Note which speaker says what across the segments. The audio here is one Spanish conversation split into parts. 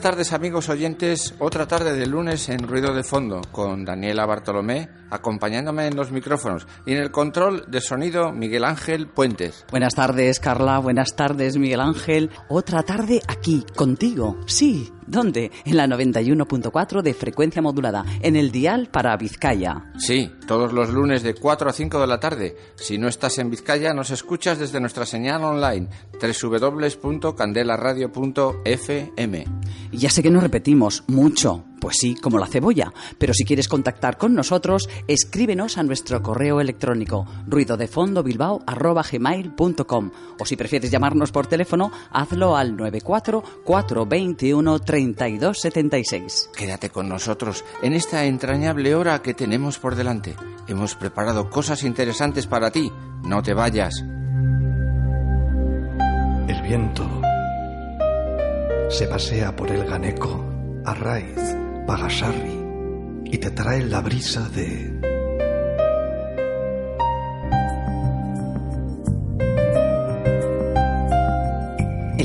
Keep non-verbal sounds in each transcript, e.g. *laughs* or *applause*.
Speaker 1: Buenas tardes amigos oyentes, otra tarde de lunes en Ruido de Fondo con Daniela Bartolomé acompañándome en los micrófonos. Y en el control de sonido Miguel Ángel Puentes.
Speaker 2: Buenas tardes Carla, buenas tardes Miguel Ángel, otra tarde aquí contigo, sí, ¿Dónde? En la 91.4 de frecuencia modulada, en el dial para Vizcaya.
Speaker 1: Sí, todos los lunes de 4 a 5 de la tarde. Si no estás en Vizcaya, nos escuchas desde nuestra señal online www.candelaradio.fm.
Speaker 2: Ya sé que nos repetimos mucho, pues sí, como la cebolla. Pero si quieres contactar con nosotros, escríbenos a nuestro correo electrónico ruidodefondobildbao.com o si prefieres llamarnos por teléfono, hazlo al 94 421 3276.
Speaker 1: Quédate con nosotros en esta entrañable hora que tenemos por delante. Hemos preparado cosas interesantes para ti. No te vayas.
Speaker 3: El viento se pasea por el Ganeco, Arraiz, Pagasarri y te trae la brisa de...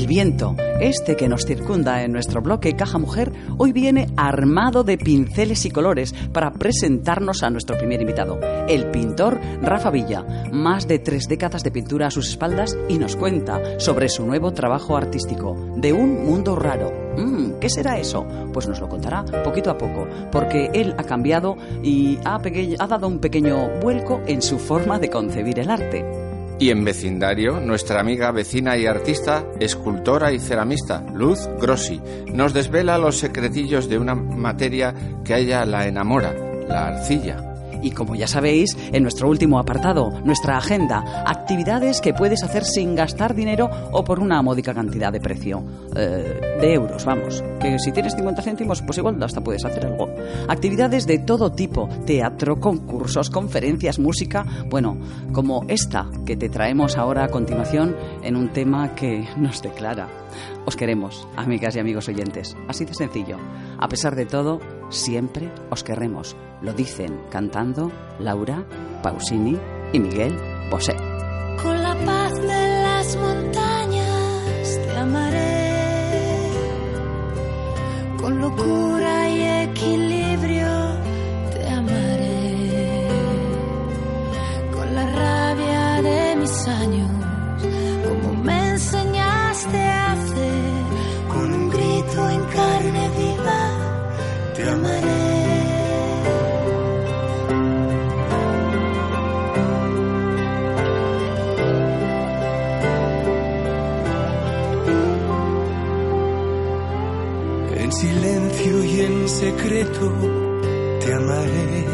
Speaker 2: Viento, este que nos circunda en nuestro bloque Caja Mujer, hoy viene armado de pinceles y colores para presentarnos a nuestro primer invitado, el pintor Rafa Villa. Más de tres décadas de pintura a sus espaldas y nos cuenta sobre su nuevo trabajo artístico, de un mundo raro. Mm, ¿Qué será eso? Pues nos lo contará poquito a poco, porque él ha cambiado y ha, ha dado un pequeño vuelco en su forma de concebir el arte.
Speaker 1: Y en vecindario, nuestra amiga vecina y artista, escultora y ceramista, Luz Grossi, nos desvela los secretillos de una materia que a ella la enamora, la arcilla.
Speaker 2: Y como ya sabéis, en nuestro último apartado, nuestra agenda, actividades que puedes hacer sin gastar dinero o por una módica cantidad de precio. Eh, de euros, vamos. Que si tienes 50 céntimos, pues igual hasta puedes hacer algo. Actividades de todo tipo, teatro, concursos, conferencias, música, bueno, como esta que te traemos ahora a continuación en un tema que nos declara. Os queremos, amigas y amigos oyentes. Así de sencillo. A pesar de todo, siempre os querremos. Lo dicen cantando Laura, Pausini y Miguel Bosé.
Speaker 4: Con la paz de las montañas te amaré. Con locura y equilibrio te amaré. Con la rabia de mis años, como me enseñaste a hacer. Con un grito en carne viva
Speaker 5: en secreto te amaré,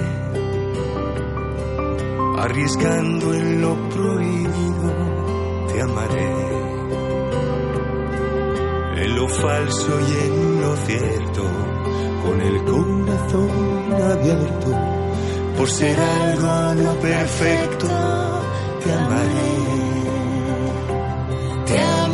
Speaker 5: arriesgando en lo prohibido te amaré, en lo falso y en lo cierto, con el corazón abierto, por ser algo no perfecto, te amaré.
Speaker 4: Te amaré,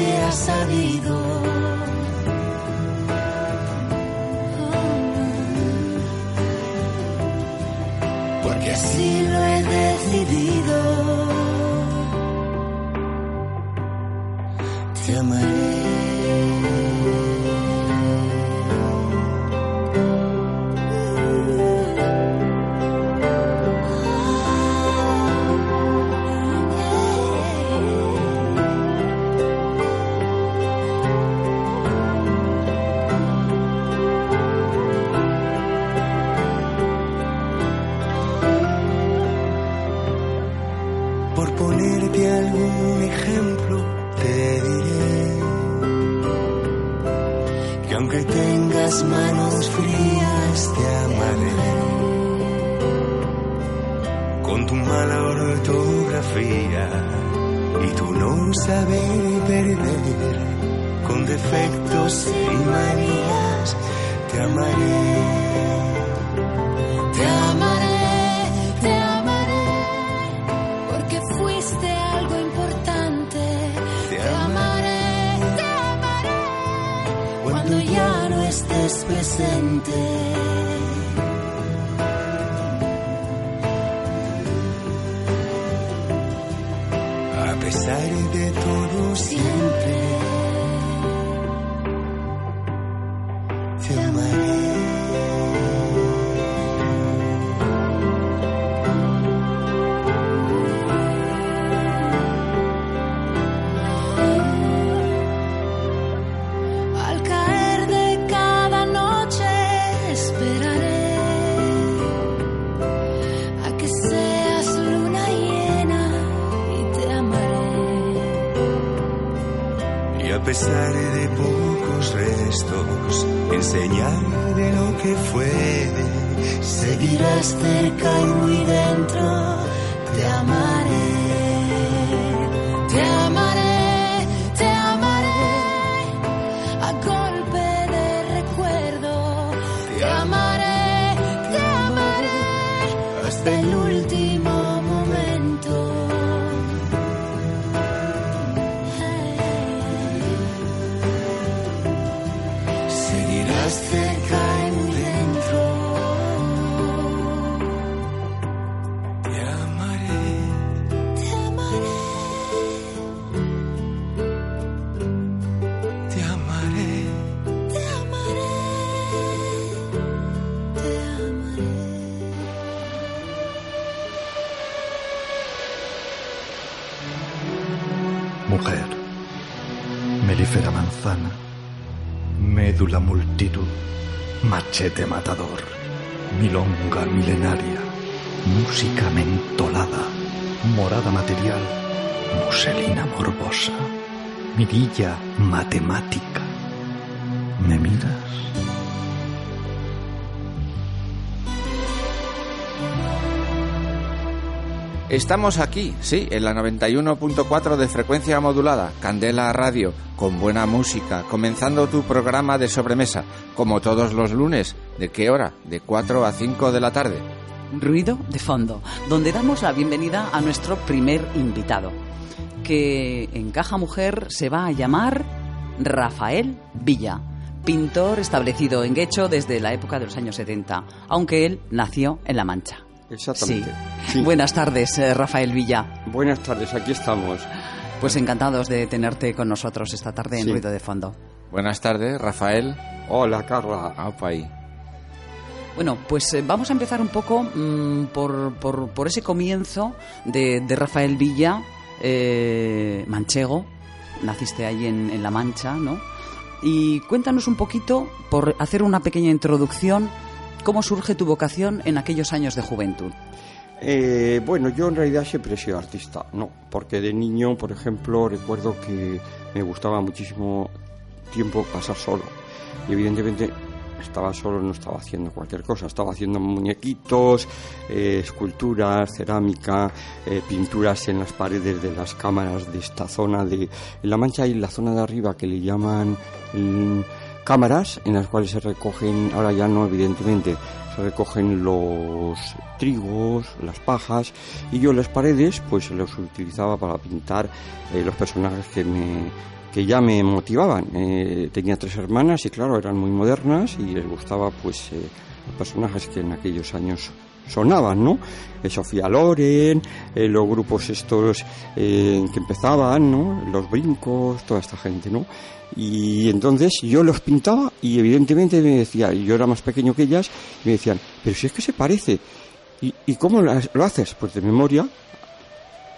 Speaker 4: nunca nadie ha sabido.
Speaker 6: Machete matador, milonga milenaria, música mentolada, morada material, muselina morbosa, mirilla matemática.
Speaker 1: Estamos aquí, sí, en la 91.4 de frecuencia modulada, Candela Radio, con buena música, comenzando tu programa de sobremesa, como todos los lunes. ¿De qué hora? De 4 a 5 de la tarde.
Speaker 2: Ruido de fondo, donde damos la bienvenida a nuestro primer invitado, que en Caja Mujer se va a llamar Rafael Villa, pintor establecido en Guecho desde la época de los años 70, aunque él nació en La Mancha.
Speaker 7: Exactamente.
Speaker 2: Sí.
Speaker 7: Sí.
Speaker 2: Buenas tardes, eh, Rafael Villa.
Speaker 7: Buenas tardes, aquí estamos.
Speaker 2: Pues encantados de tenerte con nosotros esta tarde en
Speaker 7: Sí.
Speaker 2: Ruido de Fondo.
Speaker 1: Buenas tardes, Rafael.
Speaker 7: Hola, Carla.
Speaker 2: Bueno, pues eh, vamos a empezar un poco mm, por, por- por ese comienzo de, de Rafael Villa, eh, manchego. Naciste ahí en, en La Mancha, ¿no? Y cuéntanos un poquito, por hacer una pequeña introducción, cómo surge tu vocación en aquellos años de juventud.
Speaker 7: Eh, bueno, yo en realidad siempre he sido artista, no, porque de niño, por ejemplo, recuerdo que me gustaba muchísimo tiempo pasar solo. Y evidentemente estaba solo, no estaba haciendo cualquier cosa, estaba haciendo muñequitos, eh, esculturas, cerámica, eh, pinturas en las paredes de las cámaras de esta zona de La Mancha y la zona de arriba que le llaman mm, cámaras en las cuales se recogen, ahora ya no evidentemente, se recogen los trigos, las pajas y yo las paredes pues los utilizaba para pintar eh, los personajes que me que ya me motivaban. Eh, tenía tres hermanas y claro, eran muy modernas y les gustaba pues eh, los personajes que en aquellos años sonaban, ¿no? Sofía Loren, los grupos estos eh, que empezaban, ¿no? Los brincos, toda esta gente, ¿no? Y entonces yo los pintaba y evidentemente me decía, y yo era más pequeño que ellas, me decían, pero si es que se parece. ¿Y, y cómo lo haces? Pues de memoria.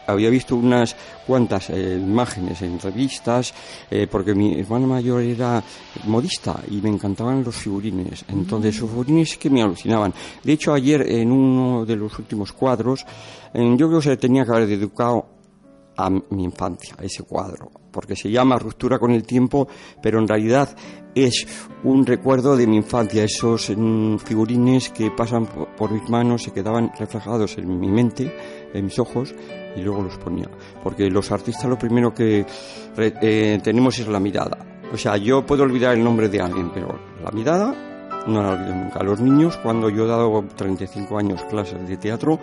Speaker 7: Había visto unas cuantas eh, imágenes en revistas, eh, porque mi hermana mayor era modista y me encantaban los figurines. Entonces, esos figurines que me alucinaban. De hecho, ayer en uno de los últimos cuadros, eh, yo creo que se tenía que haber dedicado a mi infancia, ese cuadro, porque se llama Ruptura con el tiempo, pero en realidad es un recuerdo de mi infancia, esos mm, figurines que pasan por, mis manos se quedaban reflejados en mi mente, en mis ojos, y luego los ponía. Porque los artistas lo primero que eh, tenemos es la mirada. O sea, yo puedo olvidar el nombre de alguien, pero la mirada no la olvido nunca. Los niños, cuando yo he dado 35 años clases de teatro,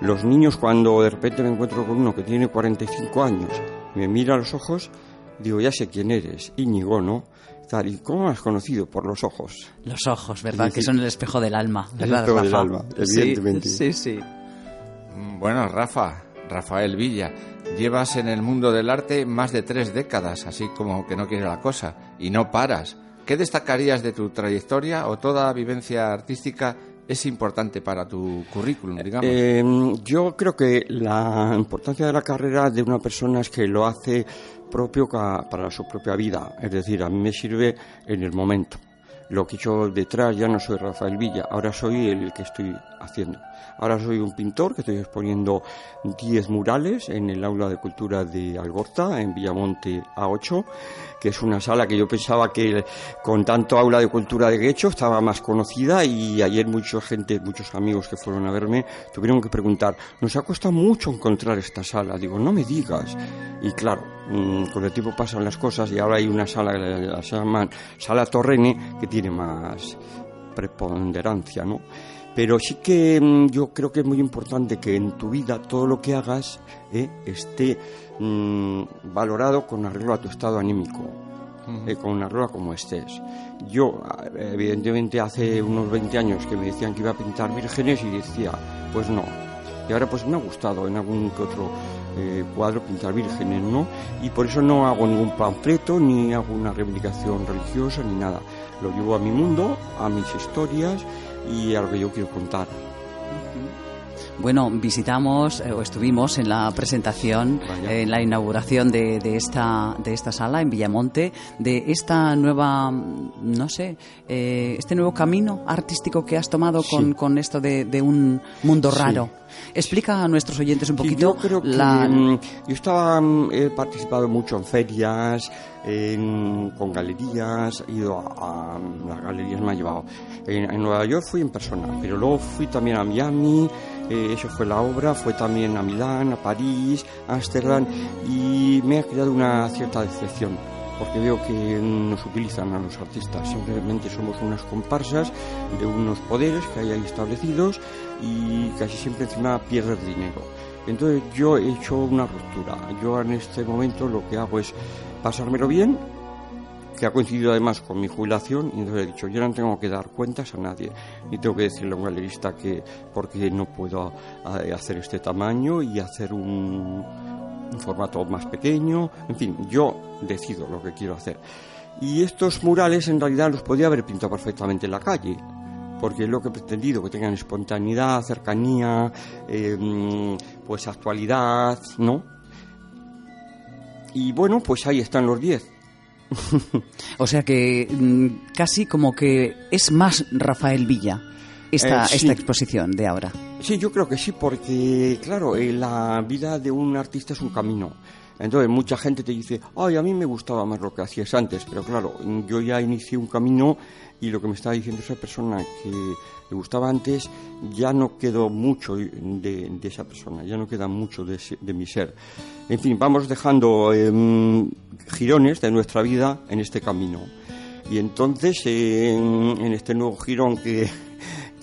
Speaker 7: los niños cuando de repente me encuentro con uno que tiene 45 años, me mira a los ojos, digo, ya sé quién eres, Íñigo, ¿no? Tal, ¿y cómo me has conocido? Por los ojos.
Speaker 2: Los ojos, ¿verdad?
Speaker 7: Sí, sí.
Speaker 2: Que son el espejo del alma,
Speaker 7: El
Speaker 2: ¿verdad,
Speaker 7: espejo del alma,
Speaker 2: Sí,
Speaker 7: evidentemente.
Speaker 2: Sí, sí.
Speaker 1: Mm, Bueno, Rafa, Rafael Villa, llevas en el mundo del arte más de tres décadas, así como que no quiere la cosa, y no paras. ¿Qué destacarías de tu trayectoria o toda vivencia artística es importante para tu currículum, digamos?
Speaker 7: Eh, yo creo que la importancia de la carrera de una persona es que lo hace propio para su propia vida. Es decir, a mí me sirve en el momento. Lo que yo detrás ya no soy Rafael Villa, ahora soy el que estoy haciendo. Ahora soy un pintor que estoy exponiendo 10 murales en el aula de cultura de Algorta, en Villamonte A8, que es una sala que yo pensaba que con tanto aula de cultura de hecho estaba más conocida y ayer mucha gente, muchos amigos que fueron a verme tuvieron que preguntar, nos ha costado mucho encontrar esta sala. Digo, no me digas. Y claro, mm, con el tiempo pasan las cosas y ahora hay una sala que la llaman Sala Torrene que tiene más preponderancia, ¿no? Pero sí que mm, yo creo que es muy importante que en tu vida todo lo que hagas eh, esté mm, valorado con arreglo a tu estado anímico, eh, con arreglo a como estés. Yo, evidentemente, hace unos 20 años que me decían que iba a pintar vírgenes y decía, pues no. Y ahora pues me ha gustado en algún que otro eh, cuadro pintar vírgenes, ¿no? Y por eso no hago ningún panfleto, ni hago una reivindicación religiosa, ni nada. Lo llevo a mi mundo, a mis historias y a lo que yo quiero contar.
Speaker 2: Bueno, visitamos eh, o estuvimos en la presentación, eh, en la inauguración de, de esta, de esta sala en Villamonte, de esta nueva, no sé, eh, este nuevo camino artístico que has tomado con,
Speaker 7: Sí.
Speaker 2: con esto de, de un mundo
Speaker 7: Sí.
Speaker 2: raro. Explica a nuestros oyentes un
Speaker 7: Sí,
Speaker 2: poquito
Speaker 7: yo creo que
Speaker 2: la...
Speaker 7: mm, yo estaba mm, he participado mucho en ferias, en- con galerías, he ido a, a- las galerías me han llevado. En, en Nueva York fui en persona, pero luego fui también a Miami, eh, eso fue la obra, fue también a Milán, a París, a Ámsterdam y me ha creado una cierta decepción. Porque veo que nos utilizan a los artistas, simplemente somos unas comparsas de unos poderes que hay ahí establecidos y casi siempre encima pierdes dinero. Entonces yo he hecho una ruptura. Yo en este momento lo que hago es pasármelo bien, que ha coincidido además con mi jubilación, y entonces he dicho, yo no tengo que dar cuentas a nadie, ni tengo que decirle a un galerista que porque no puedo eh, hacer este tamaño y hacer un, formato más pequeño, en fin, yo decido lo que quiero hacer. Y estos murales en realidad los podía haber pintado perfectamente en la calle, porque es lo que he pretendido, que tengan espontaneidad, cercanía, mm, pues actualidad, ¿no? Y bueno, pues ahí están los 10. *laughs*
Speaker 2: O sea que mm, casi como que es más Rafael Villa esta,
Speaker 7: Eh, sí.
Speaker 2: esta exposición de ahora.
Speaker 7: Sí, yo creo que sí, porque claro, eh, la vida de un artista es un camino. Entonces mucha gente te dice, ay, a mí me gustaba más lo que hacías antes, pero claro, yo ya inicié un camino y lo que me estaba diciendo esa persona que le gustaba antes, ya no quedó mucho de, esa persona, ya no queda mucho de, de mi ser. En fin, vamos dejando em, girones de nuestra vida en este camino. Y entonces, eh, en, este nuevo girón que,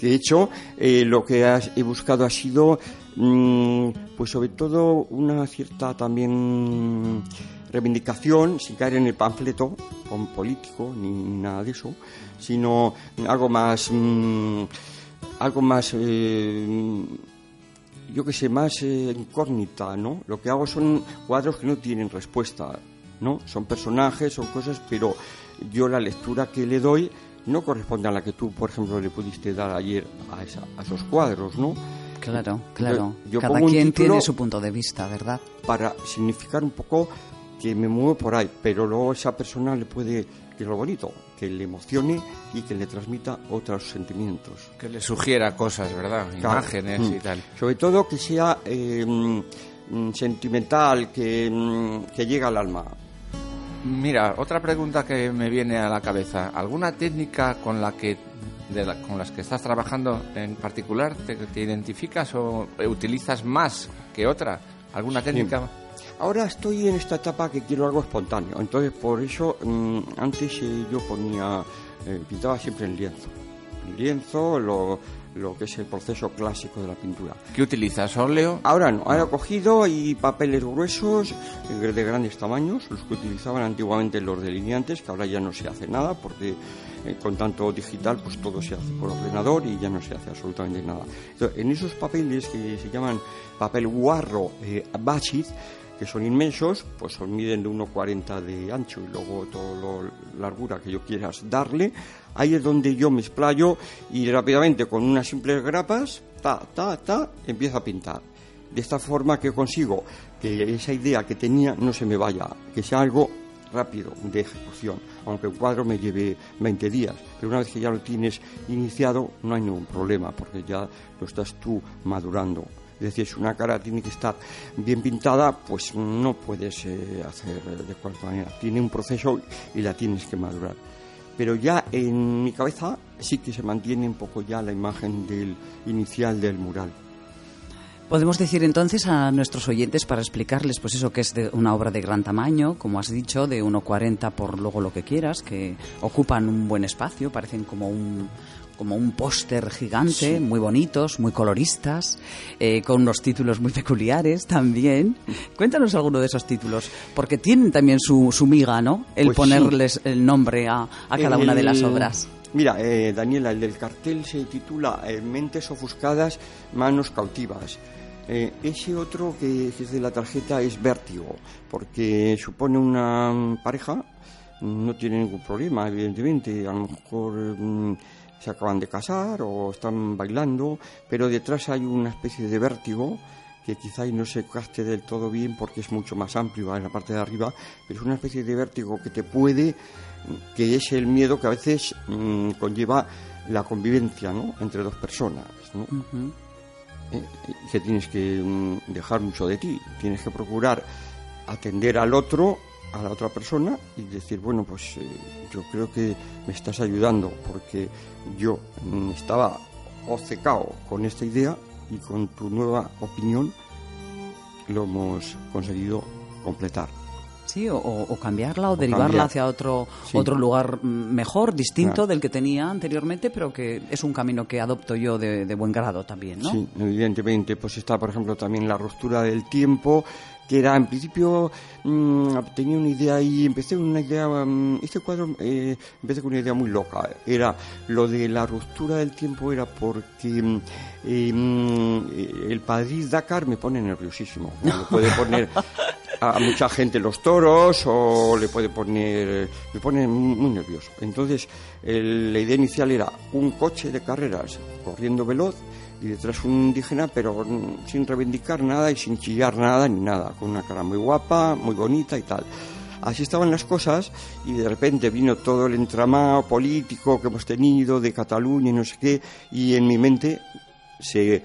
Speaker 7: he hecho, eh, lo que he buscado ha sido, mm, pues sobre todo, una cierta también reivindicación, sin caer en el panfleto con político ni nada de eso, sino algo más, mm, algo más, eh, yo que sé, más eh, incógnita, ¿no? Lo que hago son cuadros que no tienen respuesta, ¿no? Son personajes, son cosas, pero yo la lectura que le doy no corresponde a la que tú, por ejemplo, le pudiste dar ayer a, esa- a esos cuadros, ¿no?
Speaker 2: Claro, claro.
Speaker 7: yo
Speaker 2: Cada quien tiene su punto de vista, ¿verdad?
Speaker 7: Para significar un poco que me muevo por ahí, pero luego esa persona le puede, que es lo bonito, que le emocione y que le transmita otros sentimientos.
Speaker 1: Que le sugiera cosas, ¿verdad?
Speaker 7: Claro.
Speaker 1: Imágenes
Speaker 7: Mm.
Speaker 1: y tal.
Speaker 7: Sobre todo que sea eh, mm, sentimental que, mm, que llega al alma.
Speaker 1: Mira, otra pregunta que me viene a la cabeza. ¿Alguna técnica con la que de la- con las que estás trabajando en particular te, te identificas o utilizas más que otra? ¿Alguna técnica?
Speaker 7: Ahora estoy en esta etapa que quiero algo espontáneo, entonces por eso mm, antes eh, yo ponía, eh, pintaba siempre en lienzo. En lienzo, lo, lo que es el proceso clásico de la pintura.
Speaker 1: ¿Qué utilizas? ¿Óleo?
Speaker 7: Ahora no, ahora he cogido y papeles gruesos eh, de grandes tamaños, los que utilizaban antiguamente los delineantes, que ahora ya no se hace nada porque eh, con tanto digital pues todo se hace por ordenador y ya no se hace absolutamente nada. Entonces, en esos papeles que se llaman papel guarro eh, que son inmensos, pues son miden de 1,40 de ancho y luego toda la largura que yo quieras darle. Ahí es donde yo me explayo y rápidamente con unas simples grapas, ta, ta, ta, empiezo a pintar. De esta forma que consigo que esa idea que tenía no se me vaya, que sea algo rápido de ejecución, aunque un cuadro me lleve 20 días. Pero una vez que ya lo tienes iniciado, no hay ningún problema, porque ya lo estás tú madurando. Es decir, si una cara tiene que estar bien pintada, pues no puedes eh, hacer de cualquier manera. Tiene un proceso y la tienes que madurar. Pero ya en mi cabeza sí que se mantiene un poco ya la imagen del inicial del mural.
Speaker 2: Podemos decir entonces a nuestros oyentes para explicarles pues eso que es una obra de gran tamaño, como has dicho, de 1,40 por luego lo que quieras, que ocupan un buen espacio, parecen como un como un póster gigante, muy bonitos, muy coloristas, eh, con unos títulos muy peculiares también. Cuéntanos alguno de esos títulos, porque tienen también su, su miga, ¿no? El
Speaker 7: Pues sí.
Speaker 2: ponerles el nombre a, a cada una de las obras.
Speaker 7: Mira, eh, Daniela, el del cartel se titula eh, Mentes ofuscadas, manos cautivas. Eh, ese otro que, que es de la tarjeta es Vértigo, porque supone una pareja, no tiene ningún problema, evidentemente, a lo mejor mm, se acaban de casar o están bailando, pero detrás hay una especie de vértigo que quizá no se caste del todo bien porque es mucho más amplio en la parte de arriba, pero es una especie de vértigo que te puede, que es el miedo que a veces mm, conlleva la convivencia ¿no? entre dos personas, ¿no? Eh, y que tienes que mm, dejar mucho de ti, tienes que procurar atender al otro, a la otra persona y decir, bueno, pues eh, yo creo que me estás ayudando porque yo estaba obcecado con esta idea y con tu nueva opinión lo hemos conseguido completar.
Speaker 2: Sí, o, o cambiarla o, derivarla
Speaker 7: cambiar.
Speaker 2: hacia otro,
Speaker 7: Sí.
Speaker 2: otro lugar mejor, distinto
Speaker 7: Claro.
Speaker 2: del que tenía anteriormente, pero que es un camino que adopto yo de, de buen grado también, ¿no?
Speaker 7: Sí, evidentemente. Pues está, por ejemplo, también la ruptura del tiempo, que era, en principio, mm, tenía una idea y empecé con una idea, mm, este cuadro, eh, empecé con una idea muy loca. Era, lo de la ruptura del tiempo era porque mm, eh, el Padrid Dakar me pone nerviosísimo. *laughs* Le puede poner a mucha gente los toros o le puede poner me pone muy muy nervioso entonces el- la idea inicial era un coche de carreras corriendo veloz y detrás un indígena pero sin reivindicar nada y sin chillar nada ni nada con una cara muy guapa muy bonita y tal Así estaban las cosas y de repente vino todo el entramado político que hemos tenido de Cataluña y no sé qué y en mi mente se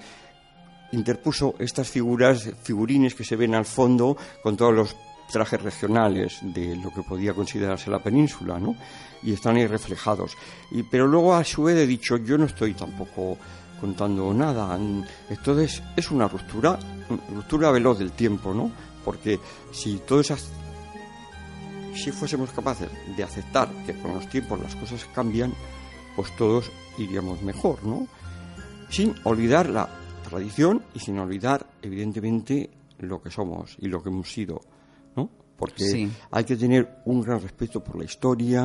Speaker 7: interpuso estas figuras, figurines que se ven al fondo con todos los trajes regionales de lo que podía considerarse la península, ¿no? Y están ahí reflejados. Y, pero luego a su vez he dicho, yo no estoy tampoco contando nada. Entonces es una ruptura, ruptura veloz del tiempo, ¿no? Porque si todas esas si fuésemos capaces de aceptar que con los tiempos las cosas cambian, pues todos iríamos mejor, ¿no? Sin olvidar la tradición y sin olvidar, evidentemente, lo que somos y lo que hemos sido, ¿no? Porque
Speaker 2: Sí.
Speaker 7: hay que tener un gran respeto por la historia,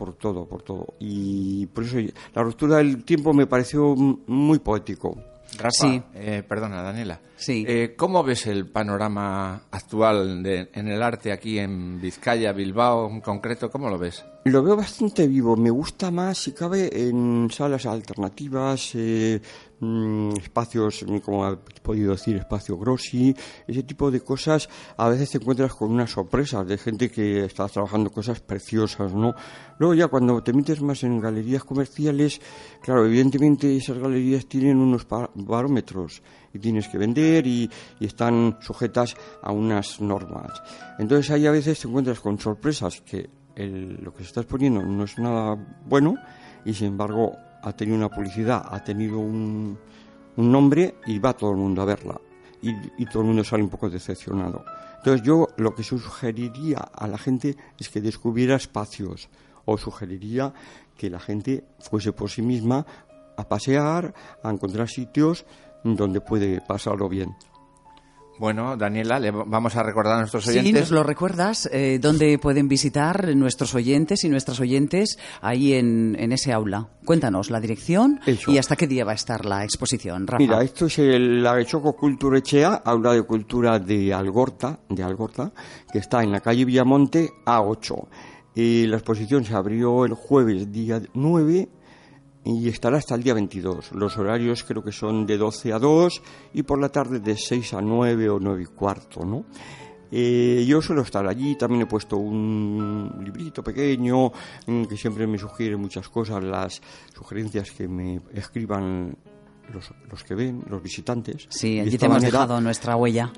Speaker 7: por todo, por todo. Y por eso la ruptura del tiempo me pareció muy poético.
Speaker 1: Rafa,
Speaker 2: Sí.
Speaker 1: eh, perdona, Daniela.
Speaker 2: Sí.
Speaker 1: Eh, ¿Cómo ves el panorama actual de- en el arte aquí en Vizcaya, Bilbao en concreto? ¿Cómo lo ves?
Speaker 7: Lo veo bastante vivo. Me gusta más, si cabe, en salas alternativas, eh, mm, espacios, mm, como ha podido decir, espacio Grossi, ese tipo de cosas. A veces te encuentras con unas sorpresas de gente que está trabajando cosas preciosas, ¿no? Luego ya cuando te metes más en galerías comerciales, claro, evidentemente esas galerías tienen unos barómetros y tienes que vender y, y están sujetas a unas normas. Entonces ahí a veces te encuentras con sorpresas que el- lo que se está exponiendo no es nada bueno y sin embargo ha tenido una publicidad, ha tenido un, un nombre y va todo el mundo a verla y, y todo el mundo sale un poco decepcionado. Entonces yo lo que sugeriría a la gente es que descubriera espacios o sugeriría que la gente fuese por sí misma a pasear, a encontrar sitios donde puede pasarlo bien.
Speaker 1: Bueno, Daniela, le vamos a recordar a nuestros
Speaker 2: Sí,
Speaker 1: oyentes.
Speaker 2: nos lo recuerdas, eh, dónde pueden visitar nuestros oyentes y nuestras oyentes ahí en, en ese aula. Cuéntanos la dirección
Speaker 7: Eso.
Speaker 2: y hasta qué día va a estar la exposición, Rafa.
Speaker 7: Mira, esto es el Arechoco Culturechea, aula de cultura de Algorta, de Algorta, que está en la calle Villamonte A8. Y la exposición se abrió el jueves día 9 y estará hasta el día 22. Los horarios creo que son de 12 a 2 y por la tarde de 6 a 9 o 9 y cuarto, ¿no? Eh, yo suelo estar allí, también he puesto un librito pequeño mm, que siempre me sugiere muchas cosas, las sugerencias que me escriban los, los que ven, los visitantes.
Speaker 2: Sí, allí te hemos
Speaker 7: manera,
Speaker 2: dejado nuestra huella.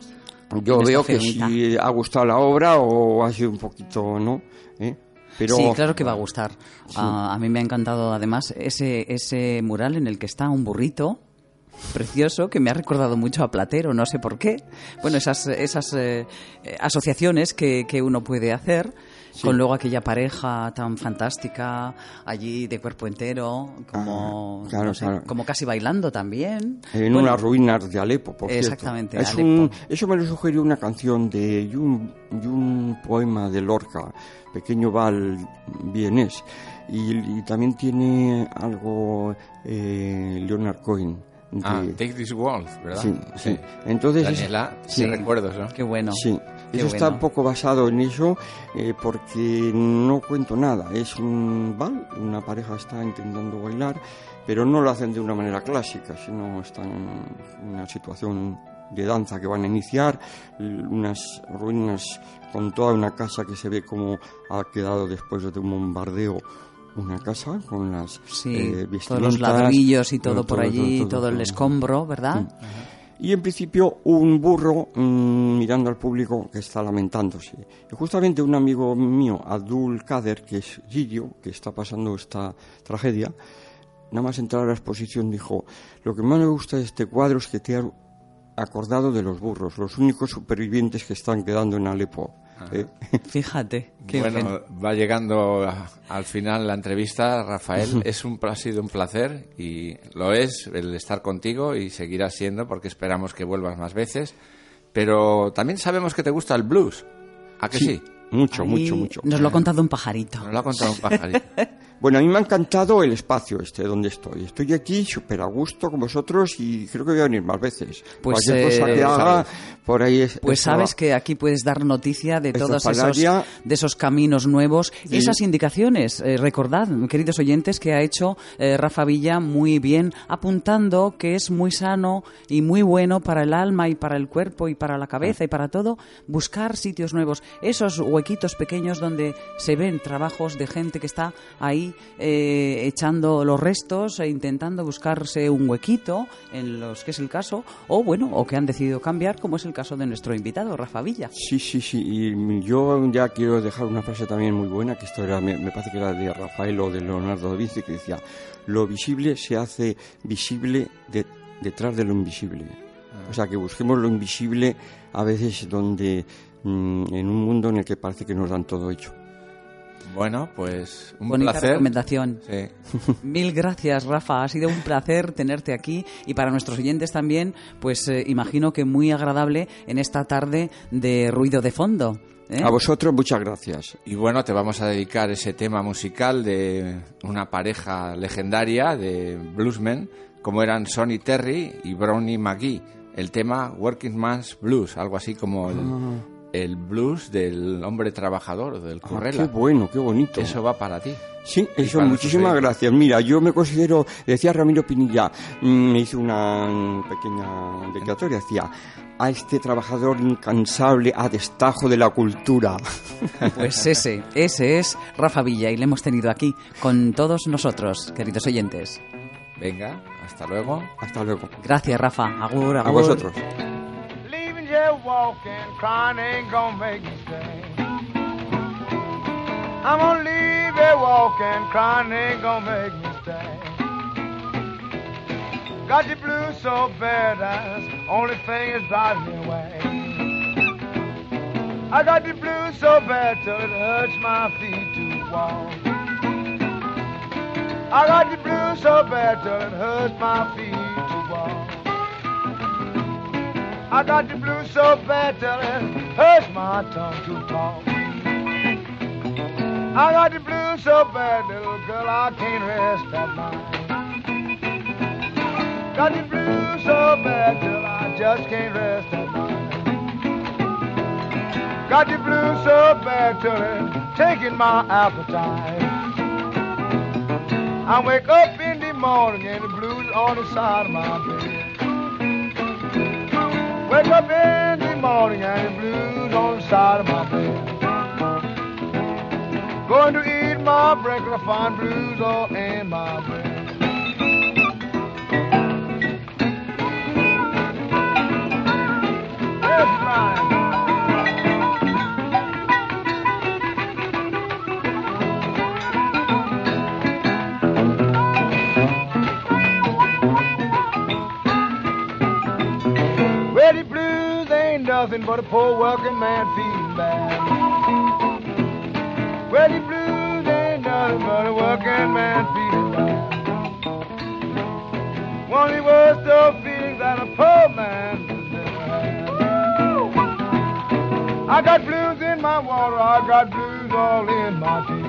Speaker 7: Yo veo que si ha gustado la obra o ha sido un poquito, ¿no? ¿Eh? Pero,
Speaker 2: Sí, claro que va a gustar. Ah, a mí me ha encantado además ese, ese mural en el que está un burrito precioso que me ha recordado mucho a Platero, no sé por qué. Bueno, esas, esas eh, eh, asociaciones que, que uno puede hacer con luego aquella pareja tan fantástica allí de cuerpo entero, como,
Speaker 7: Ah, claro,
Speaker 2: no sé,
Speaker 7: claro.
Speaker 2: como casi bailando también.
Speaker 7: En
Speaker 2: Bueno,
Speaker 7: unas ruinas de Alepo, por cierto.
Speaker 2: Exactamente,
Speaker 7: Es
Speaker 2: Alepo.
Speaker 7: un- eso me lo sugirió una canción de y un, y un poema de Lorca, Pequeño Val vienés. Y, y también tiene algo eh, Leonard Cohen. De-
Speaker 1: Ah, Take This World, ¿verdad?
Speaker 7: sí, sí. Entonces, es-
Speaker 1: Daniela,
Speaker 7: sí.
Speaker 1: sí, recuerdos, ¿no?
Speaker 2: Qué bueno.
Speaker 7: Sí,
Speaker 2: Qué
Speaker 7: eso está un poco basado en eso eh, porque no cuento nada. Es un bal, una pareja está intentando bailar, pero no lo hacen de una manera clásica, sino están en una situación de danza que van a iniciar, unas ruinas con toda una casa que se ve como ha quedado después de un bombardeo una casa con las
Speaker 2: Sí,
Speaker 7: eh,
Speaker 2: todos los ladrillos y todo,
Speaker 7: todo,
Speaker 2: por allí,
Speaker 7: todo,
Speaker 2: todo,
Speaker 7: todo,
Speaker 2: el escombro, ¿verdad?
Speaker 7: Y en principio un burro mm, mirando al público que está lamentándose. Y justamente un amigo mío, Abdul Kader, que es sirio, que está pasando esta tragedia, nada más entrar a la exposición dijo, lo que más me gusta de este cuadro es que te ha acordado de los burros, los únicos supervivientes que están quedando en Alepo. ¿Eh?
Speaker 2: Fíjate, qué
Speaker 1: bueno,
Speaker 2: bien.
Speaker 1: va llegando a- al final la entrevista, Rafael. es un, ha sido un placer y lo es el estar contigo y seguirá siendo porque esperamos que vuelvas más veces. Pero también sabemos que te gusta el blues. ¿A que sí?
Speaker 7: Mucho,
Speaker 2: Ahí
Speaker 7: mucho, mucho.
Speaker 2: Nos lo ha contado un pajarito.
Speaker 1: Nos lo ha contado un pajarito. *laughs*
Speaker 7: Bueno, a mí me ha encantado el espacio este donde estoy. Estoy aquí súper a gusto con vosotros y creo que voy a venir más veces.
Speaker 2: Pues,
Speaker 7: Cualquier cosa
Speaker 2: eh,
Speaker 7: que haga,
Speaker 1: sabes.
Speaker 7: por ahí es.
Speaker 2: Pues sabes que aquí puedes dar noticia de
Speaker 7: Esta
Speaker 2: todos esos, de esos caminos nuevos,
Speaker 7: Sí.
Speaker 2: esas indicaciones. Eh, recordad, queridos oyentes, que ha hecho eh, Rafa Villa muy bien, apuntando que es muy sano y muy bueno para el alma y para el cuerpo y para la cabeza y para todo, buscar sitios nuevos, esos huequitos pequeños donde se ven trabajos de gente que está ahí eh, echando los restos e intentando buscarse un huequito en los que es el caso, o bueno, o que han decidido cambiar, como es el caso de nuestro invitado, Rafa Villa.
Speaker 7: Sí, sí, sí. Y yo ya quiero dejar una frase también muy buena, que esto era, me, me parece que era de Rafael o de Leonardo da Vinci, que decía, lo visible se hace visible de- detrás de lo invisible. O sea, que busquemos lo invisible a veces donde, mm, en un mundo en el que parece que nos dan todo hecho.
Speaker 1: Bueno, pues un
Speaker 2: Bonita
Speaker 1: placer.
Speaker 2: recomendación.
Speaker 1: Sí. *laughs* *laughs*
Speaker 2: Mil gracias, Rafa. Ha sido un placer tenerte aquí y para nuestros oyentes también, pues eh, imagino que muy agradable en esta tarde de ruido de fondo. ¿eh?
Speaker 7: A vosotros, muchas gracias.
Speaker 1: Y bueno, te vamos a dedicar ese tema musical de una pareja legendaria de bluesmen, como eran Sonny Terry y Brownie McGee. El tema Working Man's Blues, algo así como el, el blues del hombre trabajador, del
Speaker 7: Ah,
Speaker 1: currela.
Speaker 7: qué bueno, qué bonito.
Speaker 1: Eso va para ti.
Speaker 7: Sí, eso, muchísimas gracias. Mira, yo me considero, decía Ramiro Pinilla, mm, me hizo una pequeña declaratoria, decía, a este trabajador incansable a destajo de la cultura. *laughs*
Speaker 2: Pues ese, ese es Rafa Villa y le hemos tenido aquí con todos nosotros, queridos oyentes.
Speaker 1: Venga, hasta luego.
Speaker 7: Hasta luego.
Speaker 2: Gracias, Rafa. Agur,
Speaker 7: A
Speaker 2: agur.
Speaker 7: vosotros.
Speaker 8: Leaving here walking, crying ain't gonna make me stay. I'm gonna leave here walking, crying ain't gonna make me stay. Got the blues so bad, that's only thing is driving me away. I got the blues so bad till it hurts my feet to walk. I got the blues so bad till it hurts my feet to walk. I got the blues so bad it hurts my tongue to talk. I got the blues so bad, little girl, I can't rest at night. Got the blues so bad till I just can't rest at night. Got the blues so bad it's taking my appetite. I wake up in the morning and the blues on the side of my bed. Wake up in the morning and the blues on the side of my bed. Going to eat my breakfast, I find blues all in my bread. Nothing but a poor working man feeling bad. Well, the blues ain't nothing but a working man feeling bad. One of the worst of feelings that a poor man ever. I got blues in my water, I got blues all in my tea.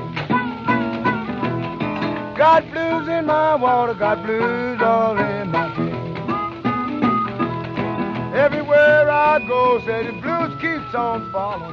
Speaker 8: Got blues in my water, got blues all in Everywhere I go, say the blues keeps on following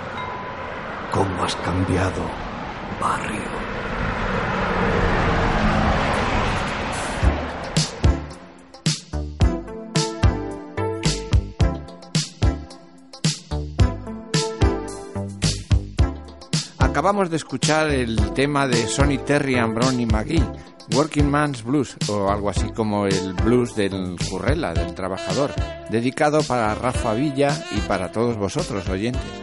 Speaker 6: cómo has cambiado, barrio.
Speaker 1: Acabamos de escuchar el tema de Sonny Terry and Bronnie McGee, Working Man's Blues, o algo así como el blues del currela, del trabajador, dedicado para Rafa Villa y para todos vosotros, oyentes.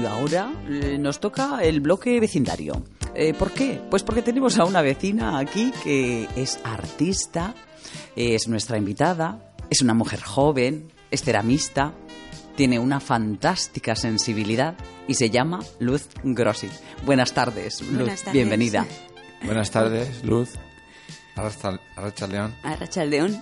Speaker 2: Y ahora eh, nos toca el bloque vecindario. Eh, ¿Por qué? Pues porque tenemos a una vecina aquí que es artista, es nuestra invitada, es una mujer joven, es ceramista, tiene una fantástica sensibilidad y se llama Luz Grossi. Buenas tardes, Luz.
Speaker 9: Buenas tardes.
Speaker 2: Bienvenida.
Speaker 1: Buenas tardes, Luz. Arracha, León.
Speaker 9: Arracha León.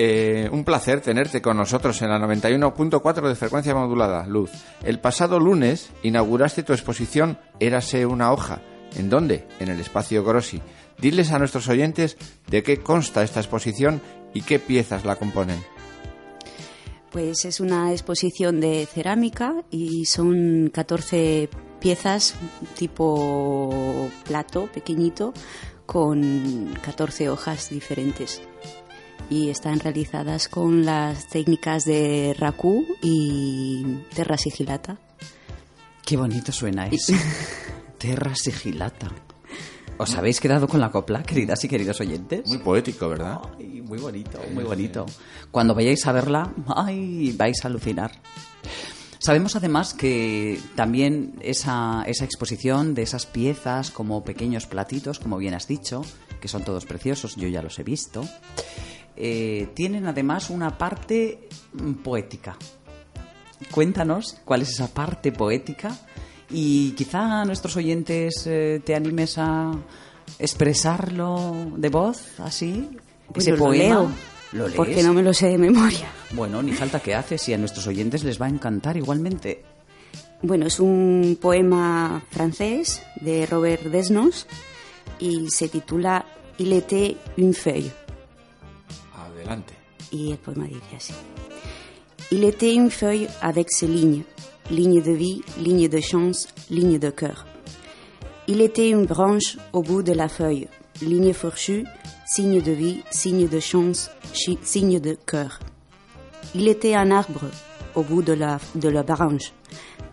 Speaker 1: Eh, un placer tenerte con nosotros en la 91.4 de frecuencia modulada, Luz. El pasado lunes inauguraste tu exposición Érase una hoja. ¿En dónde? En el espacio Grossi. Diles a nuestros oyentes de qué consta esta exposición y qué piezas la componen.
Speaker 9: Pues es una exposición de cerámica y son 14 piezas tipo plato pequeñito con 14 hojas diferentes. Y están realizadas con las técnicas de raku y terra sigilata.
Speaker 2: Qué bonito suena eso. *laughs* Terra sigilata. ¿Os habéis quedado con la copla, queridas y queridos oyentes?
Speaker 1: Muy poético, ¿verdad?
Speaker 2: Ay, muy bonito, muy bonito. Cuando vayáis a verla, ay, vais a alucinar. Sabemos además que también esa, esa exposición de esas piezas como pequeños platitos, como bien has dicho, que son todos preciosos, yo ya los he visto, eh, tienen además una parte poética. Cuéntanos cuál es esa parte poética y quizá a nuestros oyentes eh, te animes a expresarlo de voz, así, ese poema.
Speaker 9: leo,
Speaker 2: ¿Lo lees?
Speaker 9: porque no me lo sé de memoria.
Speaker 2: Bueno, ni falta que haces y a nuestros oyentes les va a encantar igualmente.
Speaker 9: Bueno, es un poema francés de Robert Desnos y se titula Il était une feuille. Il était une feuille avec ses lignes, lignes de vie, lignes de chance, lignes de cœur. Il était une branche au bout de la feuille, ligne fourchue, signe de vie, signe de chance, signe de cœur. Il était un arbre au bout de la, de la branche,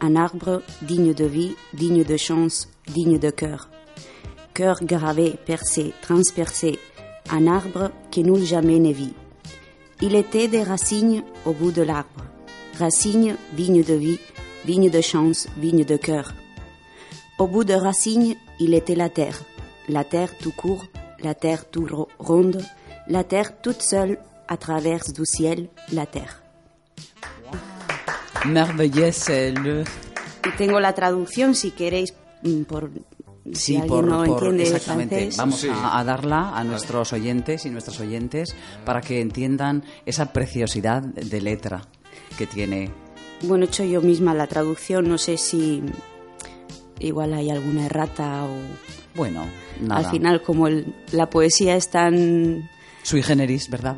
Speaker 9: un arbre digne de vie, digne de chance, digne de cœur. Cœur gravé, percé, transpercé, un arbre qui nul jamais ne vit. Il était des racines au bout de l'arbre, racines vignes de vie, vignes de chance, vignes de cœur. Au bout de racines, il était la terre, la terre tout court, la terre tout ro- ronde, la terre toute seule à travers du ciel, la terre.
Speaker 2: Le...
Speaker 9: Tengo la traducción si queréis mm, por
Speaker 2: Sí, por,
Speaker 9: no
Speaker 2: por- exactamente.
Speaker 9: francés.
Speaker 2: Vamos
Speaker 1: Sí.
Speaker 2: a, a darla a nuestros oyentes y nuestras oyentes para que entiendan esa preciosidad de letra que tiene.
Speaker 9: Bueno, he hecho yo misma la traducción, no sé si igual hay alguna errata o
Speaker 2: Bueno, nada.
Speaker 9: al final como el- la poesía es tan
Speaker 2: Sui generis, ¿verdad?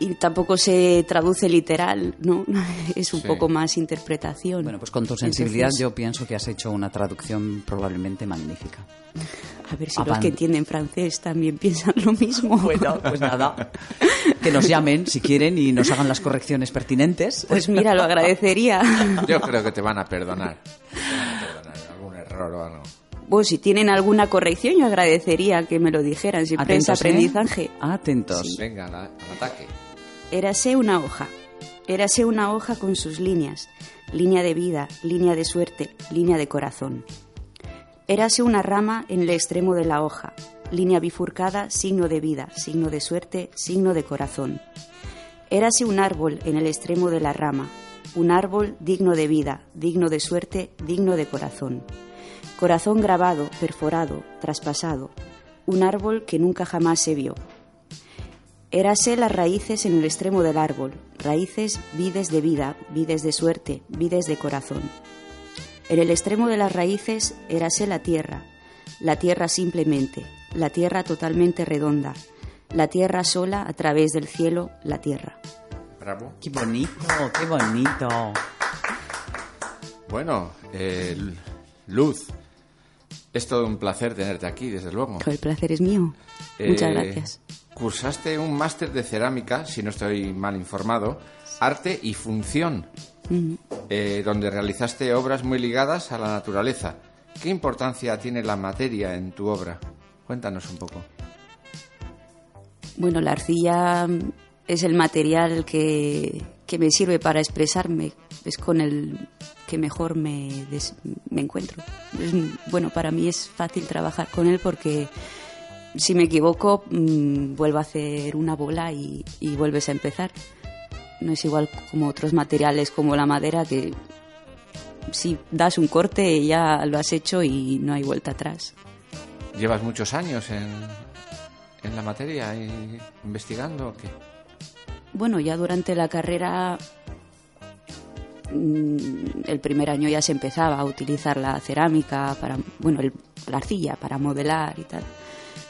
Speaker 9: Y tampoco se traduce literal, ¿no? *laughs* Es un
Speaker 1: Sí.
Speaker 9: poco más interpretación.
Speaker 2: Bueno, pues con tu sensibilidad
Speaker 9: Entonces,
Speaker 2: yo pienso que has hecho una traducción probablemente magnífica.
Speaker 9: a ver si
Speaker 2: Avan-
Speaker 9: los que entienden francés también piensan lo mismo. *laughs*
Speaker 2: Bueno, pues nada. Que nos llamen si quieren y nos hagan las correcciones pertinentes.
Speaker 9: Pues mira, lo agradecería. *laughs*
Speaker 1: Yo creo que te van a perdonar. Te van a perdonar algún error o algo.
Speaker 9: Bueno, si tienen alguna corrección, yo agradecería que me lo dijeran. Siempre es
Speaker 2: Atentos, ¿eh?
Speaker 9: aprendizaje.
Speaker 2: Atentos.
Speaker 1: Venga, al, al ataque.
Speaker 9: Érase una hoja. Érase una hoja con sus líneas. Línea de vida, línea de suerte, línea de corazón. Érase una rama en el extremo de la hoja. Línea bifurcada, signo de vida, signo de suerte, signo de corazón. Érase un árbol en el extremo de la rama. Un árbol digno de vida, digno de suerte, digno de corazón. Corazón grabado, perforado, traspasado. Un árbol que nunca jamás se vio. Érase las raíces en el extremo del árbol, raíces vides de vida, vides de suerte, vides de corazón. En el extremo de las raíces érase la tierra, la tierra simplemente, la tierra totalmente redonda, la tierra sola a través del cielo, la tierra.
Speaker 1: Bravo.
Speaker 2: Qué bonito, qué bonito.
Speaker 1: Bueno, eh, Luz, es todo un placer tenerte aquí, desde luego.
Speaker 9: El placer es mío. Muchas
Speaker 1: Eh,
Speaker 9: gracias.
Speaker 1: Cursaste un máster de cerámica, si no estoy mal informado, arte y función, eh, donde realizaste obras muy ligadas a la naturaleza. ¿Qué importancia tiene la materia en tu obra? Cuéntanos un poco.
Speaker 9: Bueno, la arcilla mm, es el material que, que me sirve para expresarme, es con el que mejor me, des- me encuentro. Es, bueno, para mí es fácil trabajar con él porque si me equivoco mm, vuelvo a hacer una bola y, y vuelves a empezar. No es igual como otros materiales como la madera que si das un corte ya lo has hecho y no hay vuelta atrás.
Speaker 1: ¿Llevas muchos años en, en la materia y investigando o qué?
Speaker 9: Bueno, ya durante la carrera, mm, el primer año ya se empezaba a utilizar la cerámica para, bueno, el- la arcilla para modelar y tal.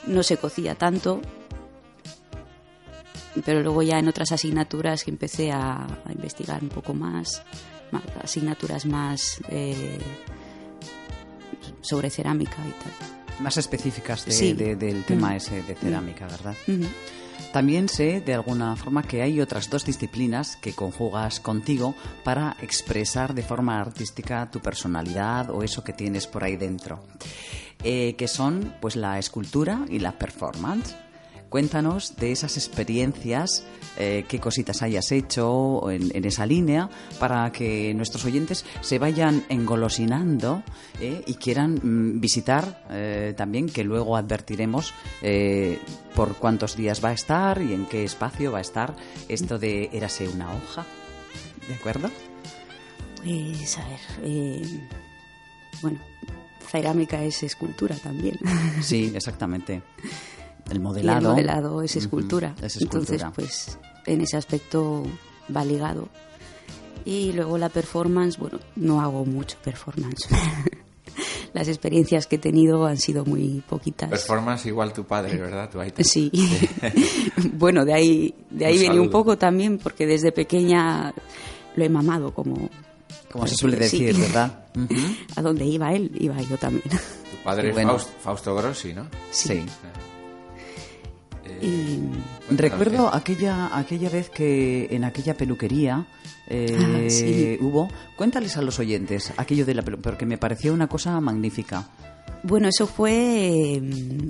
Speaker 9: No se cocía tanto, pero luego ya en otras asignaturas que empecé a, investigar un poco más, más asignaturas más eh, sobre cerámica y tal.
Speaker 2: Más específicas de-
Speaker 9: Sí.
Speaker 2: de- del tema ese de cerámica, ¿verdad? También sé, de alguna forma, que hay otras dos disciplinas que conjugas contigo para expresar de forma artística tu personalidad o eso que tienes por ahí dentro, eh, que son pues la escultura y la performance. Cuéntanos de esas experiencias, eh, qué cositas hayas hecho en, en esa línea para que nuestros oyentes se vayan engolosinando eh, y quieran mm, visitar eh, también, que luego advertiremos por cuántos días va a estar y en qué espacio va a estar esto de Érase una hoja. ¿De acuerdo?
Speaker 9: Pues, a ver, bueno, cerámica es escultura también.
Speaker 2: Sí, exactamente. El
Speaker 9: Y
Speaker 2: modelado.
Speaker 9: el modelado es escultura.
Speaker 2: Ujú, es
Speaker 9: Entonces,
Speaker 2: escultura.
Speaker 9: pues, en ese aspecto va ligado. Y luego la performance, bueno, no hago mucho performance. *laughs* Las experiencias que he tenido han sido muy poquitas.
Speaker 1: Performance igual tu padre, ¿verdad? Tu Aita.
Speaker 9: Sí. *laughs* bueno, de ahí, de ahí
Speaker 1: Un
Speaker 9: venía un poco también, porque desde pequeña lo he mamado como...
Speaker 2: Como se suele
Speaker 9: sí.
Speaker 2: decir, ¿verdad? *laughs* Ujú.
Speaker 9: A donde iba él, iba yo también.
Speaker 1: Tu padre es
Speaker 2: bueno.
Speaker 1: Faust- Fausto Grossi, ¿no?
Speaker 2: Sí.
Speaker 1: Eh,
Speaker 9: Y
Speaker 1: cuéntanos
Speaker 2: Recuerdo
Speaker 1: qué-
Speaker 2: aquella, aquella vez que en aquella peluquería eh,
Speaker 9: Ah, sí.
Speaker 2: hubo. Cuéntales a los oyentes aquello de la peluquería, porque me pareció una cosa magnífica.
Speaker 9: bueno, eso fue eh,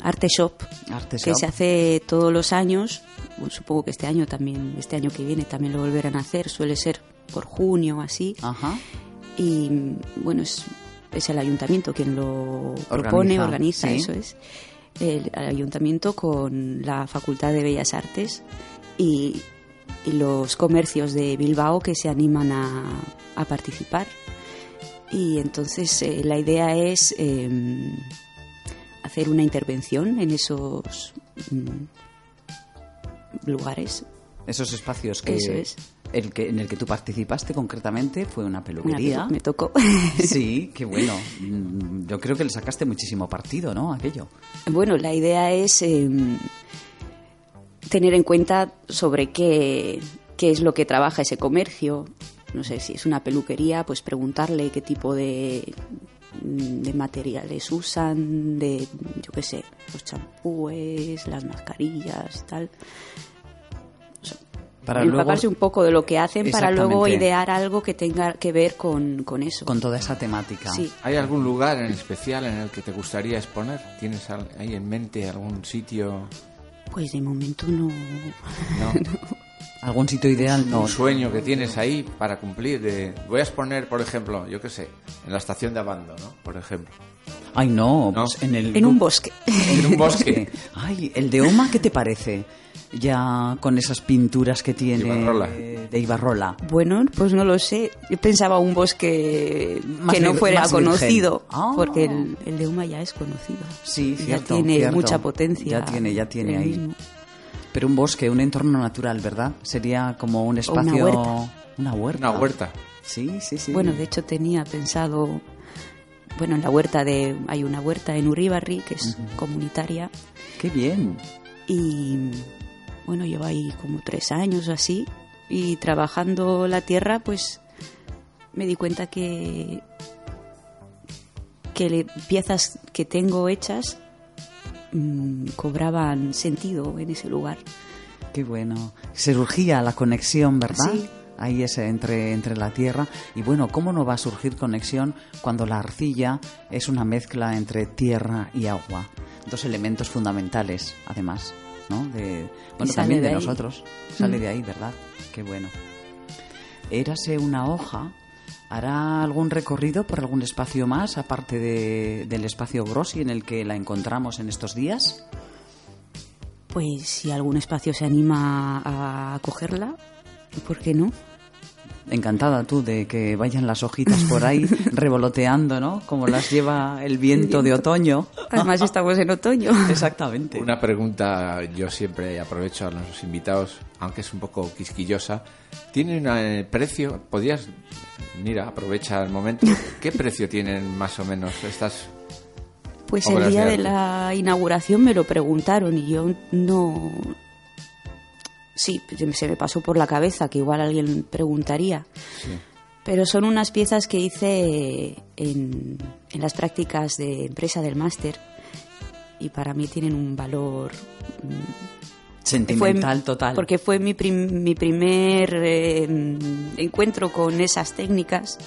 Speaker 9: Arte Shop,
Speaker 2: Arte
Speaker 9: que
Speaker 2: Shop.
Speaker 9: se hace todos los años. Bueno, supongo que este año también, este año que viene también lo volverán a hacer. Suele ser por junio, así.
Speaker 2: Ajá.
Speaker 9: Y bueno, es, es el ayuntamiento quien lo propone,
Speaker 2: Organiza,
Speaker 9: organiza,
Speaker 2: sí.
Speaker 9: eso es. El, ayuntamiento con la Facultad de Bellas Artes y, y los comercios de Bilbao que se animan a, a participar. Y entonces eh, la idea es eh, hacer una intervención en esos mm, lugares.
Speaker 2: Esos espacios que,
Speaker 9: Eso es.
Speaker 2: El que en el que tú participaste concretamente fue una peluquería.
Speaker 9: me tocó. *laughs*
Speaker 2: Sí, *laughs* qué bueno. Mm, Yo creo que le sacaste muchísimo partido, ¿no? Aquello.
Speaker 9: Bueno, la idea es eh, tener en cuenta sobre qué, qué es lo que trabaja ese comercio. No sé si es una peluquería, pues preguntarle qué tipo de, de materiales usan, de, yo qué sé, los champúes, las mascarillas, tal.
Speaker 2: Para luego,
Speaker 9: Empaparse un poco de lo que hacen para luego idear algo que tenga que ver con, con eso.
Speaker 2: con toda esa temática.
Speaker 9: Sí.
Speaker 1: ¿Hay algún lugar en especial en el que te gustaría exponer? ¿Tienes ahí en mente algún sitio?
Speaker 9: Pues de momento no.
Speaker 1: ¿No? *laughs*
Speaker 2: ¿Algún sitio ideal? No.
Speaker 1: un sueño que tienes ahí para cumplir de voy a exponer por ejemplo yo qué sé en la estación de Abando no por ejemplo
Speaker 2: Ay, no,
Speaker 1: No.
Speaker 2: pues en el...
Speaker 9: En un bosque.
Speaker 1: en un bosque *laughs*
Speaker 2: Ay, el de Oma, ¿qué te parece? Ya con esas pinturas que tiene
Speaker 1: Ibarrola.
Speaker 2: de Ibarrola.
Speaker 9: Bueno, pues no lo sé. Yo pensaba un bosque
Speaker 2: Más
Speaker 9: que no fuera conocido,
Speaker 2: Ah.
Speaker 9: porque el, el de Uma ya es conocido.
Speaker 2: Sí,
Speaker 9: ya
Speaker 2: cierto,
Speaker 9: tiene
Speaker 2: cierto.
Speaker 9: mucha potencia.
Speaker 2: Ya tiene, ya tiene ahí.
Speaker 9: mismo.
Speaker 2: Pero un bosque, un entorno natural, ¿verdad? Sería como un
Speaker 9: una
Speaker 2: espacio...
Speaker 9: huerta.
Speaker 2: Una huerta.
Speaker 1: una huerta
Speaker 2: Sí, sí, sí.
Speaker 9: Bueno, de hecho tenía pensado, bueno, en la huerta de, hay una huerta en Uribarri que es comunitaria
Speaker 2: Qué bien.
Speaker 9: y bueno, llevo ahí como tres años o así y trabajando la tierra, pues me di cuenta que que le- piezas que tengo hechas mm, cobraban sentido en ese lugar.
Speaker 2: Qué bueno. Se surgía la conexión, ¿verdad?
Speaker 9: Sí.
Speaker 2: Ahí ese entre, entre la tierra. Y bueno, ¿cómo no va a surgir conexión cuando la arcilla es una mezcla entre tierra y agua? Dos elementos fundamentales, además, ¿no? De, bueno, también de, nosotros. Sale
Speaker 9: Mm.
Speaker 2: de ahí, ¿verdad? Qué bueno. Érase una hoja. ¿Hará algún recorrido por algún espacio más, aparte de- del espacio Grossi en el que la encontramos en estos días?
Speaker 9: Pues si algún espacio se anima a cogerla, ¿por qué no?
Speaker 2: Encantada tú de que vayan las hojitas por ahí *laughs* revoloteando, ¿no? Como las lleva el viento de otoño.
Speaker 9: Además estamos en otoño. *laughs*
Speaker 2: Exactamente.
Speaker 1: una pregunta yo siempre aprovecho a los invitados aunque es un poco quisquillosa tiene un precio podrías mira aprovecha el momento qué precio tienen más o menos estas
Speaker 9: Pues el día
Speaker 1: de
Speaker 9: la inauguración me lo preguntaron y yo no... Sí, se me pasó por la cabeza que igual alguien preguntaría.
Speaker 1: sí.
Speaker 9: Pero son unas piezas que hice en, en las prácticas de empresa del máster y para mí tienen un valor
Speaker 2: Sentimental
Speaker 9: fue-
Speaker 2: total.
Speaker 9: Porque fue mi, prim- mi primer eh, encuentro con esas técnicas.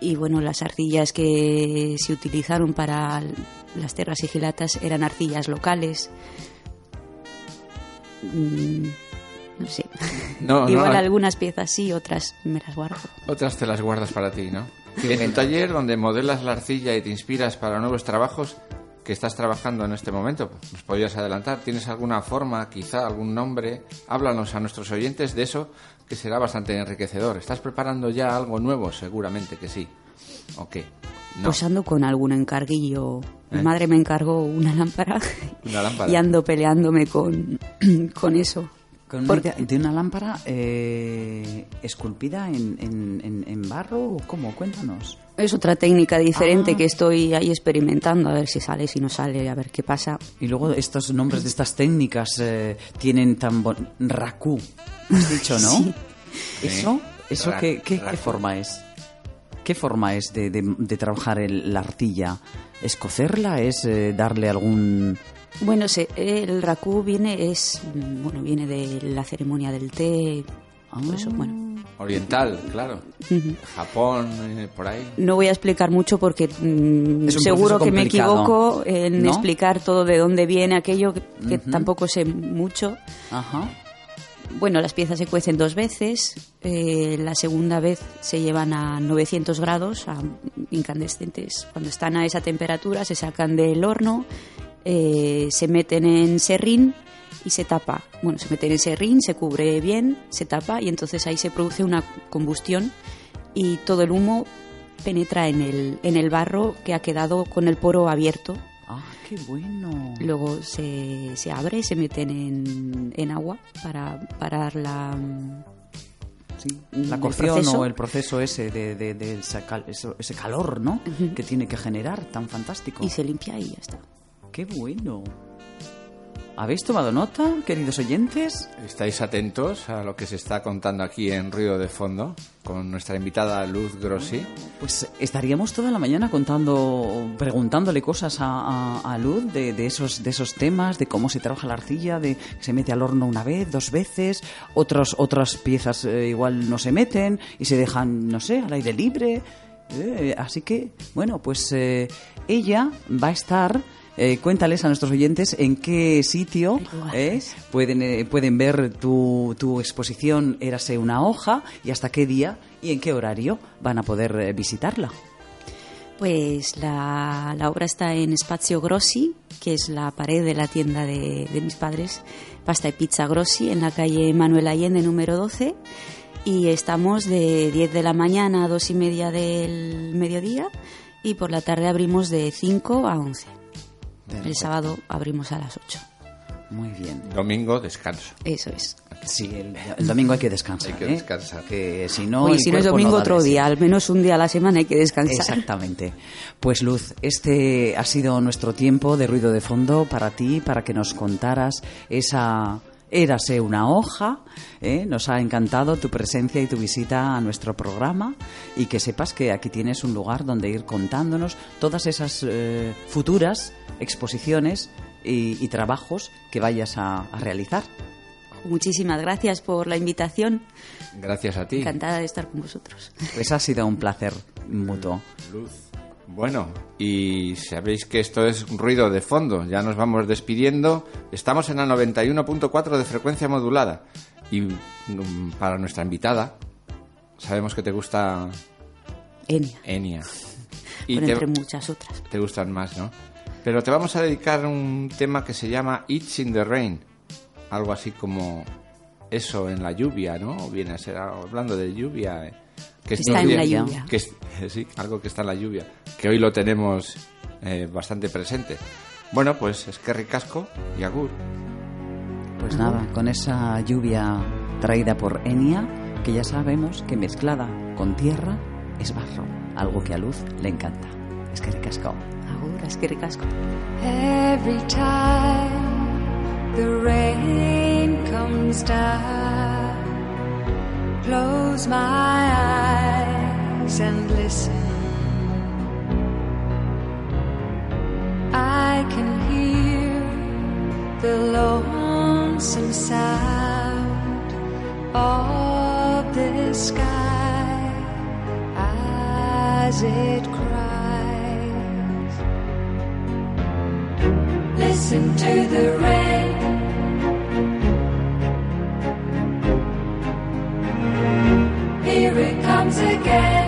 Speaker 9: Y bueno, las arcillas que se utilizaron para las tierras sigilatas eran arcillas locales. Mm, no sé. *laughs*
Speaker 1: No,
Speaker 9: Igual
Speaker 1: no.
Speaker 9: algunas piezas sí, otras me las guardo.
Speaker 1: Otras te las guardas para ti, ¿no? En tu taller donde modelas la arcilla y te inspiras para nuevos trabajos que estás trabajando en este momento, ¿nos podrías adelantar? ¿Tienes alguna forma, quizá algún nombre? Háblanos a nuestros oyentes de eso, que será bastante enriquecedor. ¿Estás preparando ya algo nuevo? Seguramente que sí. ¿O qué? No.
Speaker 9: Pues ando con algún encarguillo. Mi
Speaker 1: ¿Eh?
Speaker 9: madre me encargó una lámpara. *laughs*
Speaker 1: Una lámpara.
Speaker 9: Y ando peleándome con, *clears throat* con eso.
Speaker 2: Con una
Speaker 9: Porque-
Speaker 2: de una lámpara eh, esculpida en, en- en- en barro o cómo? Cuéntanos.
Speaker 9: Es otra técnica diferente
Speaker 2: Ah.
Speaker 9: que estoy ahí experimentando, a ver si sale, si no sale, a ver qué pasa.
Speaker 2: Y luego estos nombres de estas técnicas eh, tienen tan bon... Raku, has dicho, ¿no? *laughs*
Speaker 9: Sí.
Speaker 2: ¿Eso? ¿Eso qué, qué- qué forma es? ¿Qué forma es de, de- de trabajar el- la artilla? ¿Es cocerla? ¿Es eh, darle algún...?
Speaker 9: Bueno, se- el raku viene, es, bueno, viene de la ceremonia del té, por eso, bueno.
Speaker 1: Oriental, claro. Japón, eh, por ahí.
Speaker 9: No voy a explicar mucho porque mm, seguro que me equivoco en
Speaker 2: ¿no?
Speaker 9: explicar todo de dónde viene aquello, que, tampoco sé mucho.
Speaker 2: Ajá.
Speaker 9: Bueno, las piezas se cuecen dos veces. eh, la segunda vez se llevan a 900 grados, a incandescentes. Cuando están a esa temperatura se sacan del horno, eh, se meten en serrín y se tapa. Bueno, se meten en serrín, se cubre bien, se tapa y entonces ahí se produce una combustión y todo el humo penetra en el, en el barro que ha quedado con el poro abierto.
Speaker 2: Qué bueno.
Speaker 9: Luego se, se abre y se meten en, en agua para parar la,
Speaker 2: Sí,
Speaker 9: Mm,
Speaker 2: la cocción
Speaker 9: proceso.
Speaker 2: o el proceso ese de, de- de ese calor, ¿no? Que tiene que generar tan fantástico.
Speaker 9: y se limpia y ya está.
Speaker 2: Qué bueno. ¿Habéis tomado nota, queridos oyentes?
Speaker 1: ¿Estáis atentos a lo que se está contando aquí en Ruido de Fondo con nuestra invitada Luz Grossi?
Speaker 2: Pues estaríamos toda la mañana contando, preguntándole cosas a, a- a Luz de, de esos, de esos temas, de cómo se trabaja la arcilla, de que se mete al horno una vez, dos veces, otros, otras piezas eh, igual no se meten y se dejan, no sé, al aire libre. Eh, así que, bueno, pues eh, ella va a estar. Eh, cuéntales a nuestros oyentes en qué sitio eh, pueden, eh, pueden ver tu, tu exposición Érase una hoja y hasta qué día y en qué horario van a poder eh, visitarla.
Speaker 9: Pues la, la obra está en Spazio Grossi, que es la pared de la tienda de, de mis padres, Pasta y Pizza Grossi, en la calle Manuel Allende número 12. Y estamos de 10 de la mañana a 2 y media del mediodía y por la tarde abrimos de 5 a 11. El sábado abrimos a las 8.
Speaker 2: Muy bien.
Speaker 1: Domingo, descanso.
Speaker 9: Eso es.
Speaker 2: Sí, el, el domingo hay que descansar.
Speaker 1: Hay que
Speaker 2: ¿eh?
Speaker 1: descansar.
Speaker 2: Que si no.
Speaker 9: Oye, si no es domingo, otro día. Al menos un día a la semana hay que descansar.
Speaker 2: Exactamente. Pues Luz, este ha sido nuestro tiempo de ruido de fondo para ti, para que nos contaras esa Érase una hoja. ¿eh? Nos ha encantado tu presencia y tu visita a nuestro programa y que sepas que aquí tienes un lugar donde ir contándonos todas esas eh, futuras exposiciones y, y trabajos que vayas a, a realizar.
Speaker 9: Muchísimas gracias por la invitación.
Speaker 1: Gracias a ti.
Speaker 9: Encantada de estar con vosotros.
Speaker 2: Pues ha sido un placer mutuo.
Speaker 1: Luz. Bueno, y sabéis que esto es un ruido de fondo. Ya nos vamos despidiendo. Estamos en la 91.4 de frecuencia modulada. Y mm, para nuestra invitada, sabemos que te gusta
Speaker 9: Enia.
Speaker 1: Enya. *laughs* Y te,
Speaker 9: entre muchas otras.
Speaker 1: te gustan más, ¿no? Pero te vamos a dedicar un tema que se llama It's in the Rain. Algo así como eso en la lluvia, ¿no? Viene a ser hablando de lluvia. Que
Speaker 9: Está en la lluvia.
Speaker 1: que es- *laughs* sí, algo que está en la lluvia. Que hoy lo tenemos eh, bastante presente. Bueno, pues es que ricasco y agur.
Speaker 2: Pues nada, con esa lluvia traída por Enia, que ya sabemos que mezclada con tierra es barro, algo que a Luz le encanta. Es que ricasco.
Speaker 9: Ahora es que ricasco.
Speaker 4: Every time the rain comes down, close my eyes and listen. I can hear the lonesome sound of the sky as it cries. Listen to the rain.
Speaker 6: once again.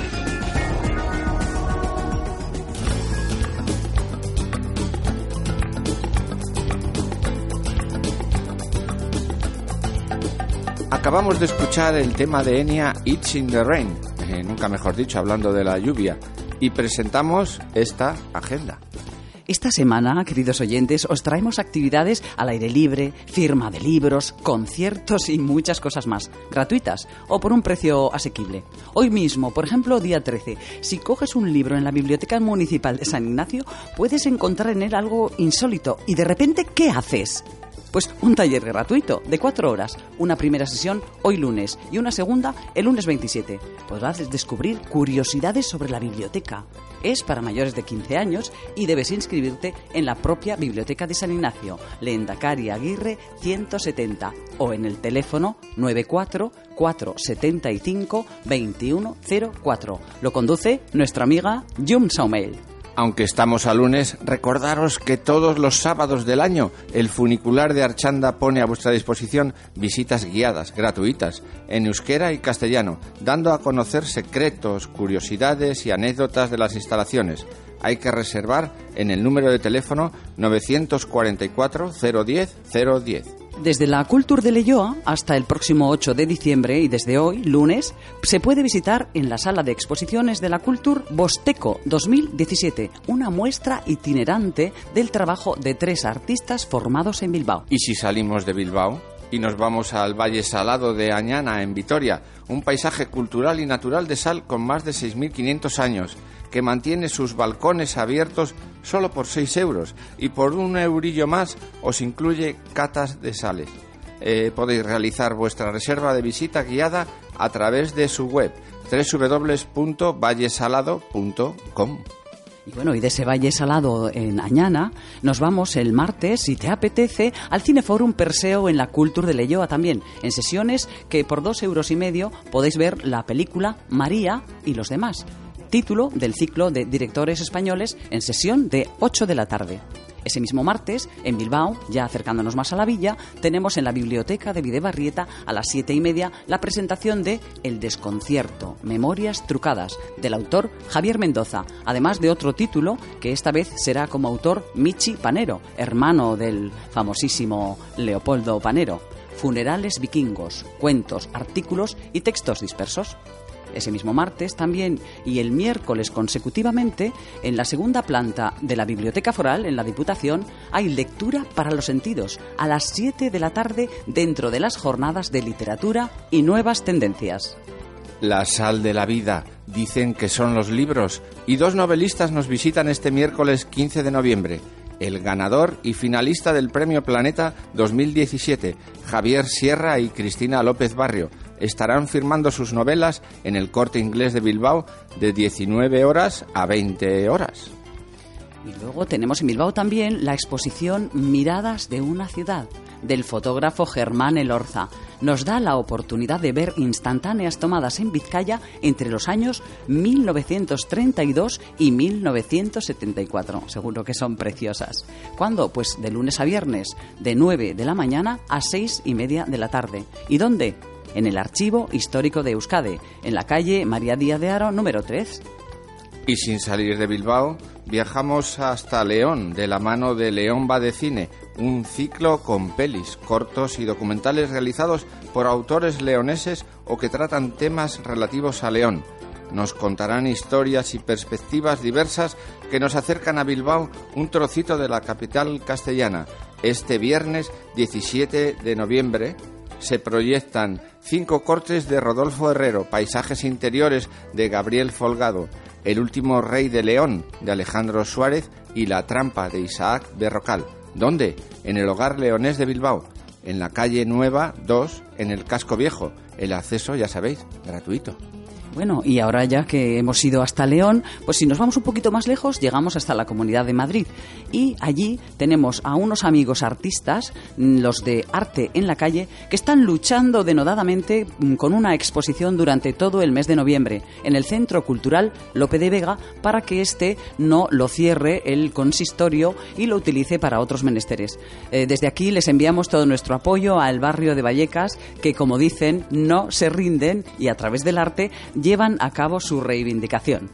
Speaker 1: Acabamos de escuchar el tema de Enya It's in the Rain, eh, nunca mejor dicho, hablando de la lluvia, y presentamos esta agenda.
Speaker 2: Esta semana, queridos oyentes, os traemos actividades al aire libre, firma de libros, conciertos y muchas cosas más, gratuitas o por un precio asequible. Hoy mismo, por ejemplo, día 13, si coges un libro en la Biblioteca Municipal de San Ignacio, puedes encontrar en él algo insólito y de repente, ¿qué haces? Pues un taller gratuito de cuatro horas, una primera sesión hoy lunes y una segunda el lunes 27. Podrás descubrir curiosidades sobre la biblioteca. Es para mayores de 15 años y debes inscribirte en la propia Biblioteca de San Ignacio, Leendakari Aguirre 170 o en el teléfono 94 475 2104. Lo conduce nuestra amiga Jum Saumel.
Speaker 1: Aunque estamos a lunes, recordaros que todos los sábados del año el funicular de Archanda pone a vuestra disposición visitas guiadas, gratuitas, en euskera y castellano, dando a conocer secretos, curiosidades y anécdotas de las instalaciones. Hay que reservar en el número de teléfono 944 010 010.
Speaker 2: Desde la Culture de Leyoa hasta el próximo 8 de diciembre y desde hoy, lunes, se puede visitar en la sala de exposiciones de la Culture Bosteco 2017, una muestra itinerante del trabajo de tres artistas formados en Bilbao.
Speaker 1: ¿Y si salimos de Bilbao? y nos vamos al Valle Salado de Añana, en Vitoria, un paisaje cultural y natural de sal con más de 6.500 años, que mantiene sus balcones abiertos solo por 6 euros y por un eurillo más os incluye catas de sales. Eh, podéis realizar vuestra reserva de visita guiada a través de su web www.vallesalado.com.
Speaker 2: Y bueno, y de ese valle salado en Añana nos vamos el martes, si te apetece, al Cineforum Perseo en la Culture de Leyoa también, en sesiones que por dos euros y medio podéis ver la película María y los demás, título del ciclo de directores españoles en sesión de 8 de la tarde. Ese mismo martes, en Bilbao, ya acercándonos más a la villa, tenemos en la biblioteca de Videbarrieta a las siete y media la presentación de El desconcierto, Memorias trucadas, del autor Javier Mendoza, además de otro título que esta vez será como autor Michi Panero, hermano del famosísimo Leopoldo Panero. Funerales vikingos, cuentos, artículos y textos dispersos ese mismo martes también y el miércoles consecutivamente, en la segunda planta de la Biblioteca Foral, en la Diputación, hay lectura para los sentidos a las 7 de la tarde dentro de las jornadas de literatura y nuevas tendencias.
Speaker 1: La sal de la vida, dicen que son los libros, y dos novelistas nos visitan este miércoles 15 de noviembre. El ganador y finalista del Premio Planeta 2017, Javier Sierra y Cristina López Barrio, estarán firmando sus novelas en el corte inglés de Bilbao de 19 horas a 20 horas.
Speaker 2: Y luego tenemos en Bilbao también la exposición Miradas de una ciudad del fotógrafo Germán Elorza. Nos da la oportunidad de ver instantáneas tomadas en Vizcaya entre los años 1932 y 1974. Seguro que son preciosas. ¿Cuándo? Pues de lunes a viernes, de 9 de la mañana a 6 y media de la tarde. ¿Y dónde? En el Archivo Histórico de Euskade, en la calle María Díaz de Aro, número 3.
Speaker 1: Y sin salir de Bilbao, viajamos hasta León, de la mano de León va de Cine, un ciclo con pelis, cortos y documentales realizados por autores leoneses o que tratan temas relativos a León. Nos contarán historias y perspectivas diversas que nos acercan a Bilbao, un trocito de la capital castellana. Este viernes 17 de noviembre se proyectan cinco cortes de Rodolfo Herrero, paisajes interiores de Gabriel Folgado, El último rey de León de Alejandro Suárez y La trampa de Isaac Berrocal. ¿Dónde? En el Hogar Leonés de Bilbao, en la calle Nueva 2, en el Casco Viejo. El acceso, ya sabéis, gratuito.
Speaker 2: Bueno, y ahora ya que hemos ido hasta León, pues si nos vamos un poquito más lejos, llegamos hasta la Comunidad de Madrid. Y allí tenemos a unos amigos artistas, mm, los de Arte en la Calle, que están luchando denodadamente mm, con una exposición durante todo el mes de noviembre en el Centro Cultural Lope de Vega para que éste no lo cierre el consistorio y lo utilice para otros menesteres. Eh, desde aquí les enviamos todo nuestro apoyo al barrio de Vallecas, que como dicen, no se rinden y a través del arte llevan a cabo su reivindicación.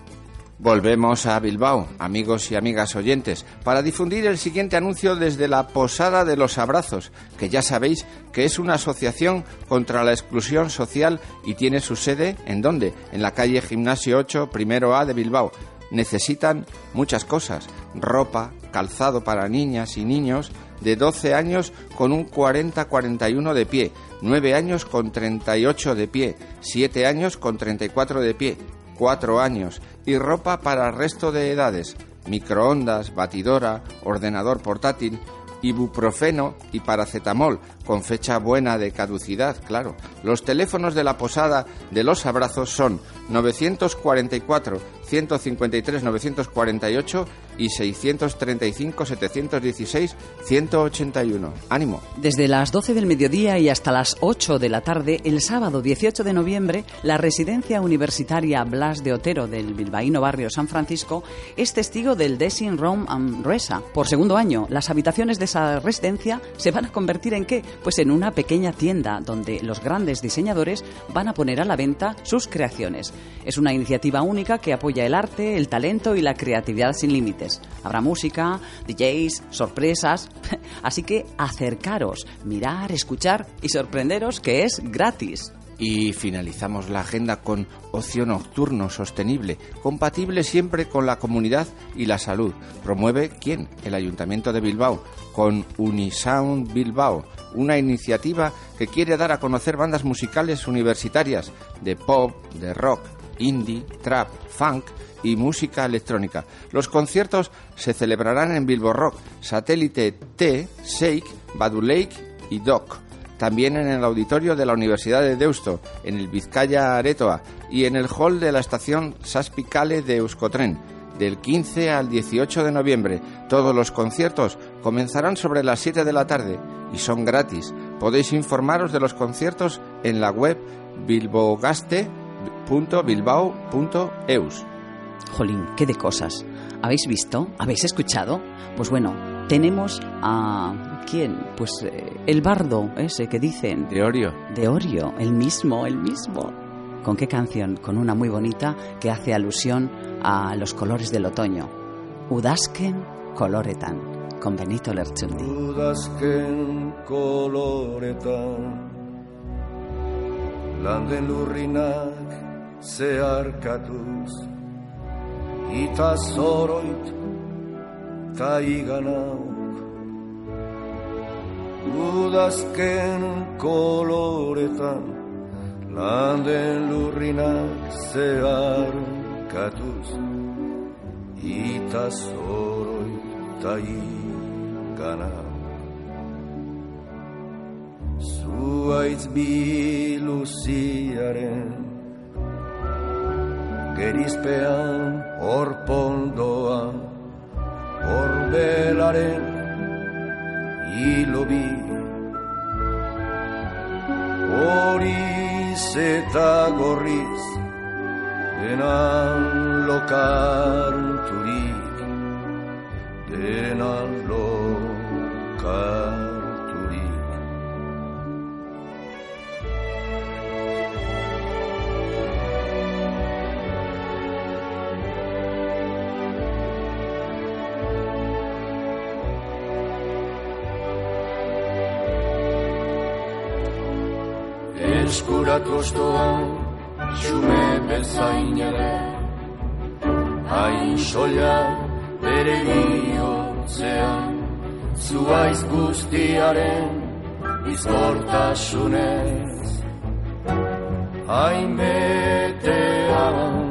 Speaker 1: Volvemos a Bilbao, amigos y amigas oyentes, para difundir el siguiente anuncio desde la Posada de los Abrazos, que ya sabéis que es una asociación contra la exclusión social y tiene su sede en dónde? En la calle Gimnasio 8, primero A de Bilbao. Necesitan muchas cosas, ropa, calzado para niñas y niños de 12 años con un 40-41 de pie, 9 años con 38 de pie, 7 años con 34 de pie, 4 años. Y ropa para resto de edades, microondas, batidora, ordenador portátil, ibuprofeno y paracetamol, con fecha buena de caducidad, claro. Los teléfonos de la posada de los abrazos son 944 153 948 y 635 716 181. Ánimo.
Speaker 2: Desde las 12 del mediodía y hasta las 8 de la tarde, el sábado 18 de noviembre, la residencia universitaria Blas de Otero del bilbaíno barrio San Francisco es testigo del Desin Rome am Resa. Por segundo año, las habitaciones de esa residencia se van a convertir en qué? Pues en una pequeña tienda donde los grandes diseñadores van a poner a la venta sus creaciones. Es una iniciativa única que apoya el arte, el talento y la creatividad sin límites. Habrá música, DJs, sorpresas. *laughs* Así que acercaros, mirar, escuchar y sorprenderos que es gratis.
Speaker 1: Y finalizamos la agenda con ocio nocturno sostenible, compatible siempre con la comunidad y la salud. Promueve quién? El Ayuntamiento de Bilbao, con Unisound Bilbao, una iniciativa que quiere dar a conocer bandas musicales universitarias de pop, de rock, indie, trap, funk y música electrónica. Los conciertos se celebrarán en Bilbo Rock, Satélite T, Shake, Badu Lake y Doc. También en el auditorio de la Universidad de Deusto, en el Vizcaya Aretoa y en el hall de la estación Saspicale de Euskotren, del 15 al 18 de noviembre. Todos los conciertos comenzarán sobre las 7 de la tarde y son gratis. Podéis informaros de los conciertos en la web bilbogaste.bilbao.eus.
Speaker 2: Jolín, qué de cosas. ¿Habéis visto? ¿Habéis escuchado? Pues bueno, tenemos a... ¿Quién? Pues eh, el bardo ese que dicen.
Speaker 1: De Orio.
Speaker 2: De Orio, el mismo, el mismo. ¿Con qué canción? Con una muy bonita que hace alusión a los colores del otoño. Udasken coloretan, con Benito Lerchundi.
Speaker 10: Landen lurrinak zeharkatuz Ita zoroit ta iganauk Udazken koloretan Landen lurrinak zeharkatuz Ita zoroit ta iganauk Zuaitz biluziaren gerizpean orpondoa orbelaren i lo vi gorriz denan gorris denan an Eskuratu ostoan, xume bezain ere. Hain sola bere bihotzean Zuaiz guztiaren izkortasunez. Hain betean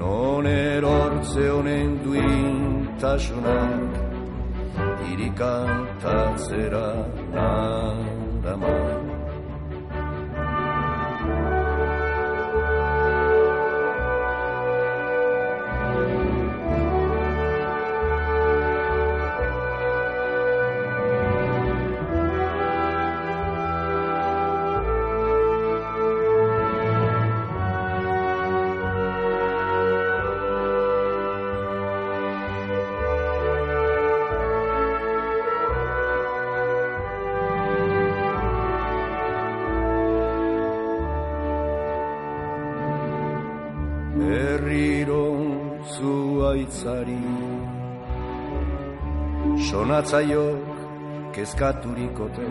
Speaker 10: Non erortze honen duintasunak Irikantatzera nadaman zuaitzari Sonatzaiok kezkaturikote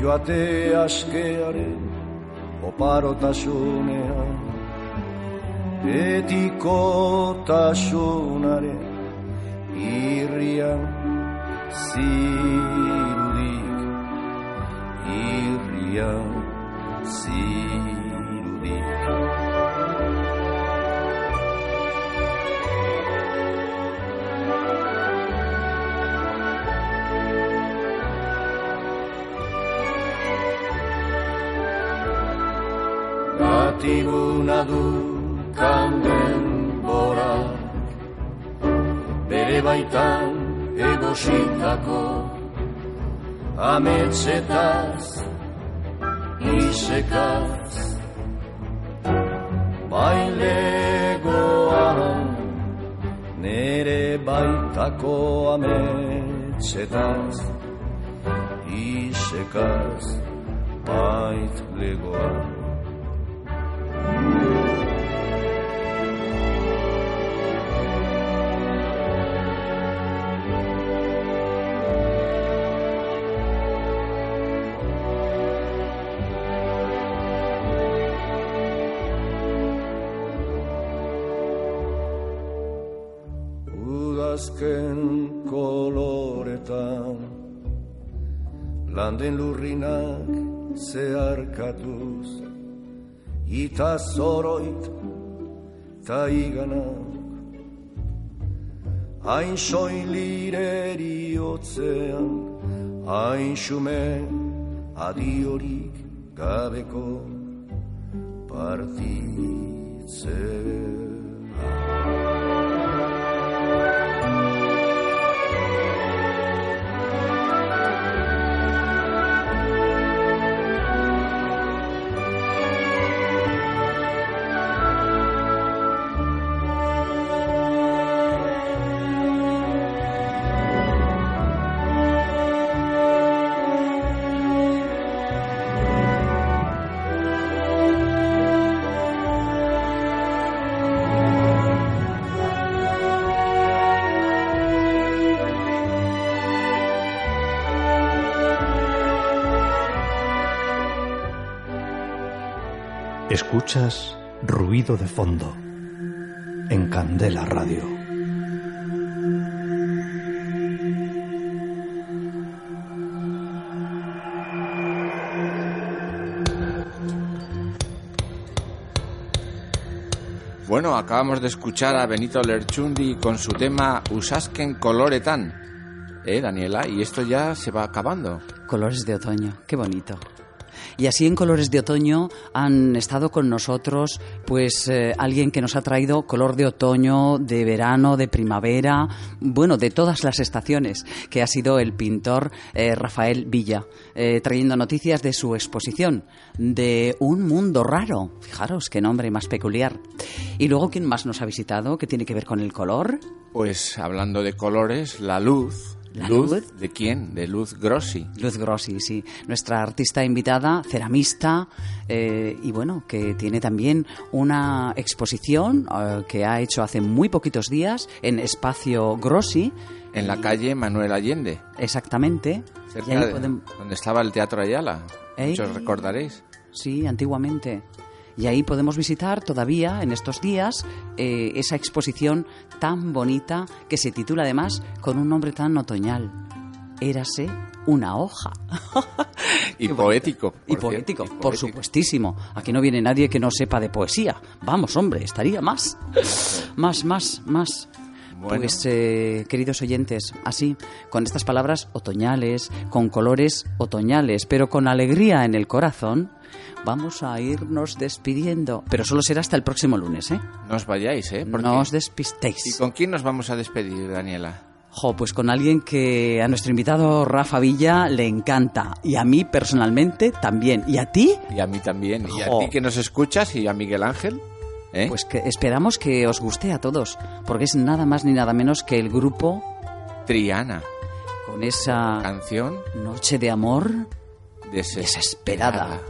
Speaker 10: Joate askearen oparotasunean Betikotasunaren irrian zirudik Irrian egositako Ametsetaz, isekaz Bailegoan Nere baitako ametsetaz Isekaz, baitlegoan ita zoroit ta iganak hain soilireri otzean hain xume adiorik gabeko partitzen
Speaker 3: Escuchas ruido de fondo en Candela Radio.
Speaker 1: Bueno, acabamos de escuchar a Benito Lerchundi con su tema Usasken Coloretan. ¿Eh, Daniela? Y esto ya se va acabando.
Speaker 2: Colores de otoño, qué bonito. Y así en Colores de Otoño han estado con nosotros pues eh, alguien que nos ha traído color de otoño, de verano, de primavera, bueno, de todas las estaciones, que ha sido el pintor eh, Rafael Villa, eh, trayendo noticias de su exposición, de un mundo raro. Fijaros qué nombre más peculiar. Y luego, ¿quién más nos ha visitado? ¿Qué tiene que ver con el color?
Speaker 1: Pues hablando de colores, la luz.
Speaker 2: ¿La
Speaker 1: luz?
Speaker 2: luz?
Speaker 1: ¿De quién? De Luz Grossi.
Speaker 2: Luz Grossi, sí. Nuestra artista invitada, ceramista, eh, y bueno, que tiene también una exposición eh, que ha hecho hace muy poquitos días en Espacio Grossi.
Speaker 1: En la calle Manuel Allende,
Speaker 2: Exactamente.
Speaker 1: Cerca de
Speaker 2: podem-
Speaker 1: donde estaba el Teatro Ayala.
Speaker 2: Ey.
Speaker 1: Muchos recordaréis.
Speaker 2: Sí, antiguamente. Y ahí podemos visitar todavía, en estos días, eh, esa exposición tan bonita que se titula además con un nombre tan otoñal. Érase una hoja. *laughs*
Speaker 1: Y poético.
Speaker 2: Y poético, por supuestísimo. Aquí no viene nadie que no sepa de poesía. Vamos, hombre, estaría más. *laughs* Más, más, más.
Speaker 1: Bueno.
Speaker 2: Pues, eh, queridos oyentes, así, con estas palabras otoñales, con colores otoñales, pero con alegría en el corazón, vamos a irnos despidiendo. Pero solo será hasta el próximo lunes, ¿eh?
Speaker 1: No os vayáis, ¿eh? Porque-
Speaker 2: No os despistéis.
Speaker 1: ¿Y con quién nos vamos a despedir, Daniela?
Speaker 2: Jo, pues con alguien que a nuestro invitado Rafa Villa le encanta. Y a mí personalmente también. ¿Y a ti?
Speaker 1: Y a mí también. Y a ti que nos escuchas y a Miguel Ángel. ¿eh?
Speaker 2: Pues que esperamos que os guste a todos. Porque es nada más ni nada menos que el grupo
Speaker 1: Triana.
Speaker 2: con esa
Speaker 1: Canción
Speaker 2: noche de amor
Speaker 1: desesperada.
Speaker 2: desesperada.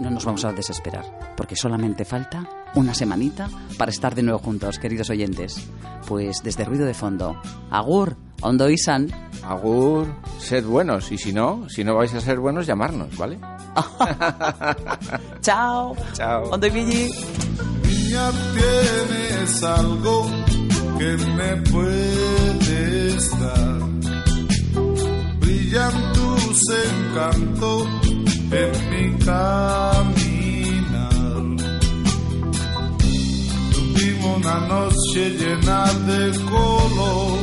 Speaker 2: No nos vamos a desesperar. Porque solamente falta una semanita para estar de nuevo juntos, queridos oyentes. Pues desde Ruido de Fondo. Agur, Ondo Isan.
Speaker 1: Agur, sed buenos. Y si no, si no vais a ser buenos, llamarnos, ¿vale? *laughs*
Speaker 2: Chao.
Speaker 1: Chao.
Speaker 2: Ondo Ibilli.
Speaker 11: Niña, tienes algo que me puedes dar. Brillan tus encantos en mi caminar. Tuvimos una noche llena de color.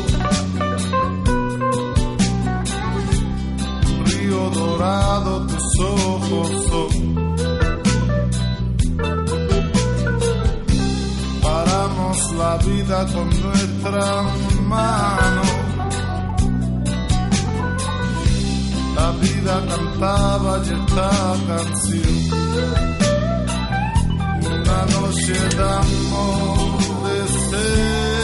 Speaker 11: Un río dorado, tus ojos son. paramos la vida con nuestra mano. La vida cantaba y esta canción. Una noche de amor desesperada.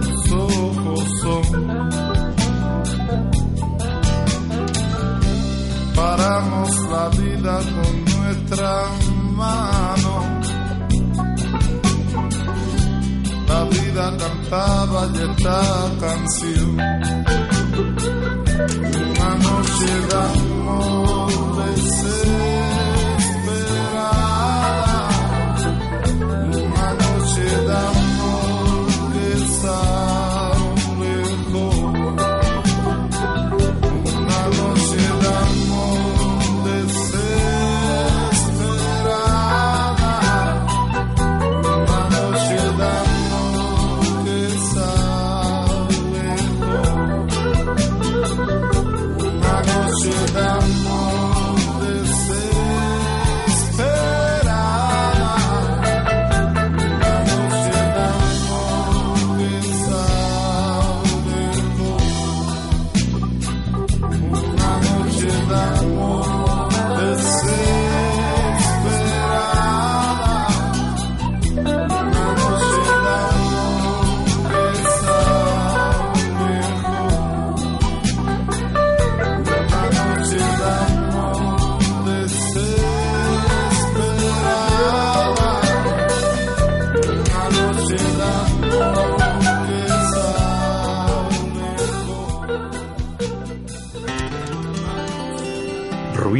Speaker 11: Tus ojos son. paramos la vida con nuestra mano. La vida cantaba y esta canción. Una noche de amor.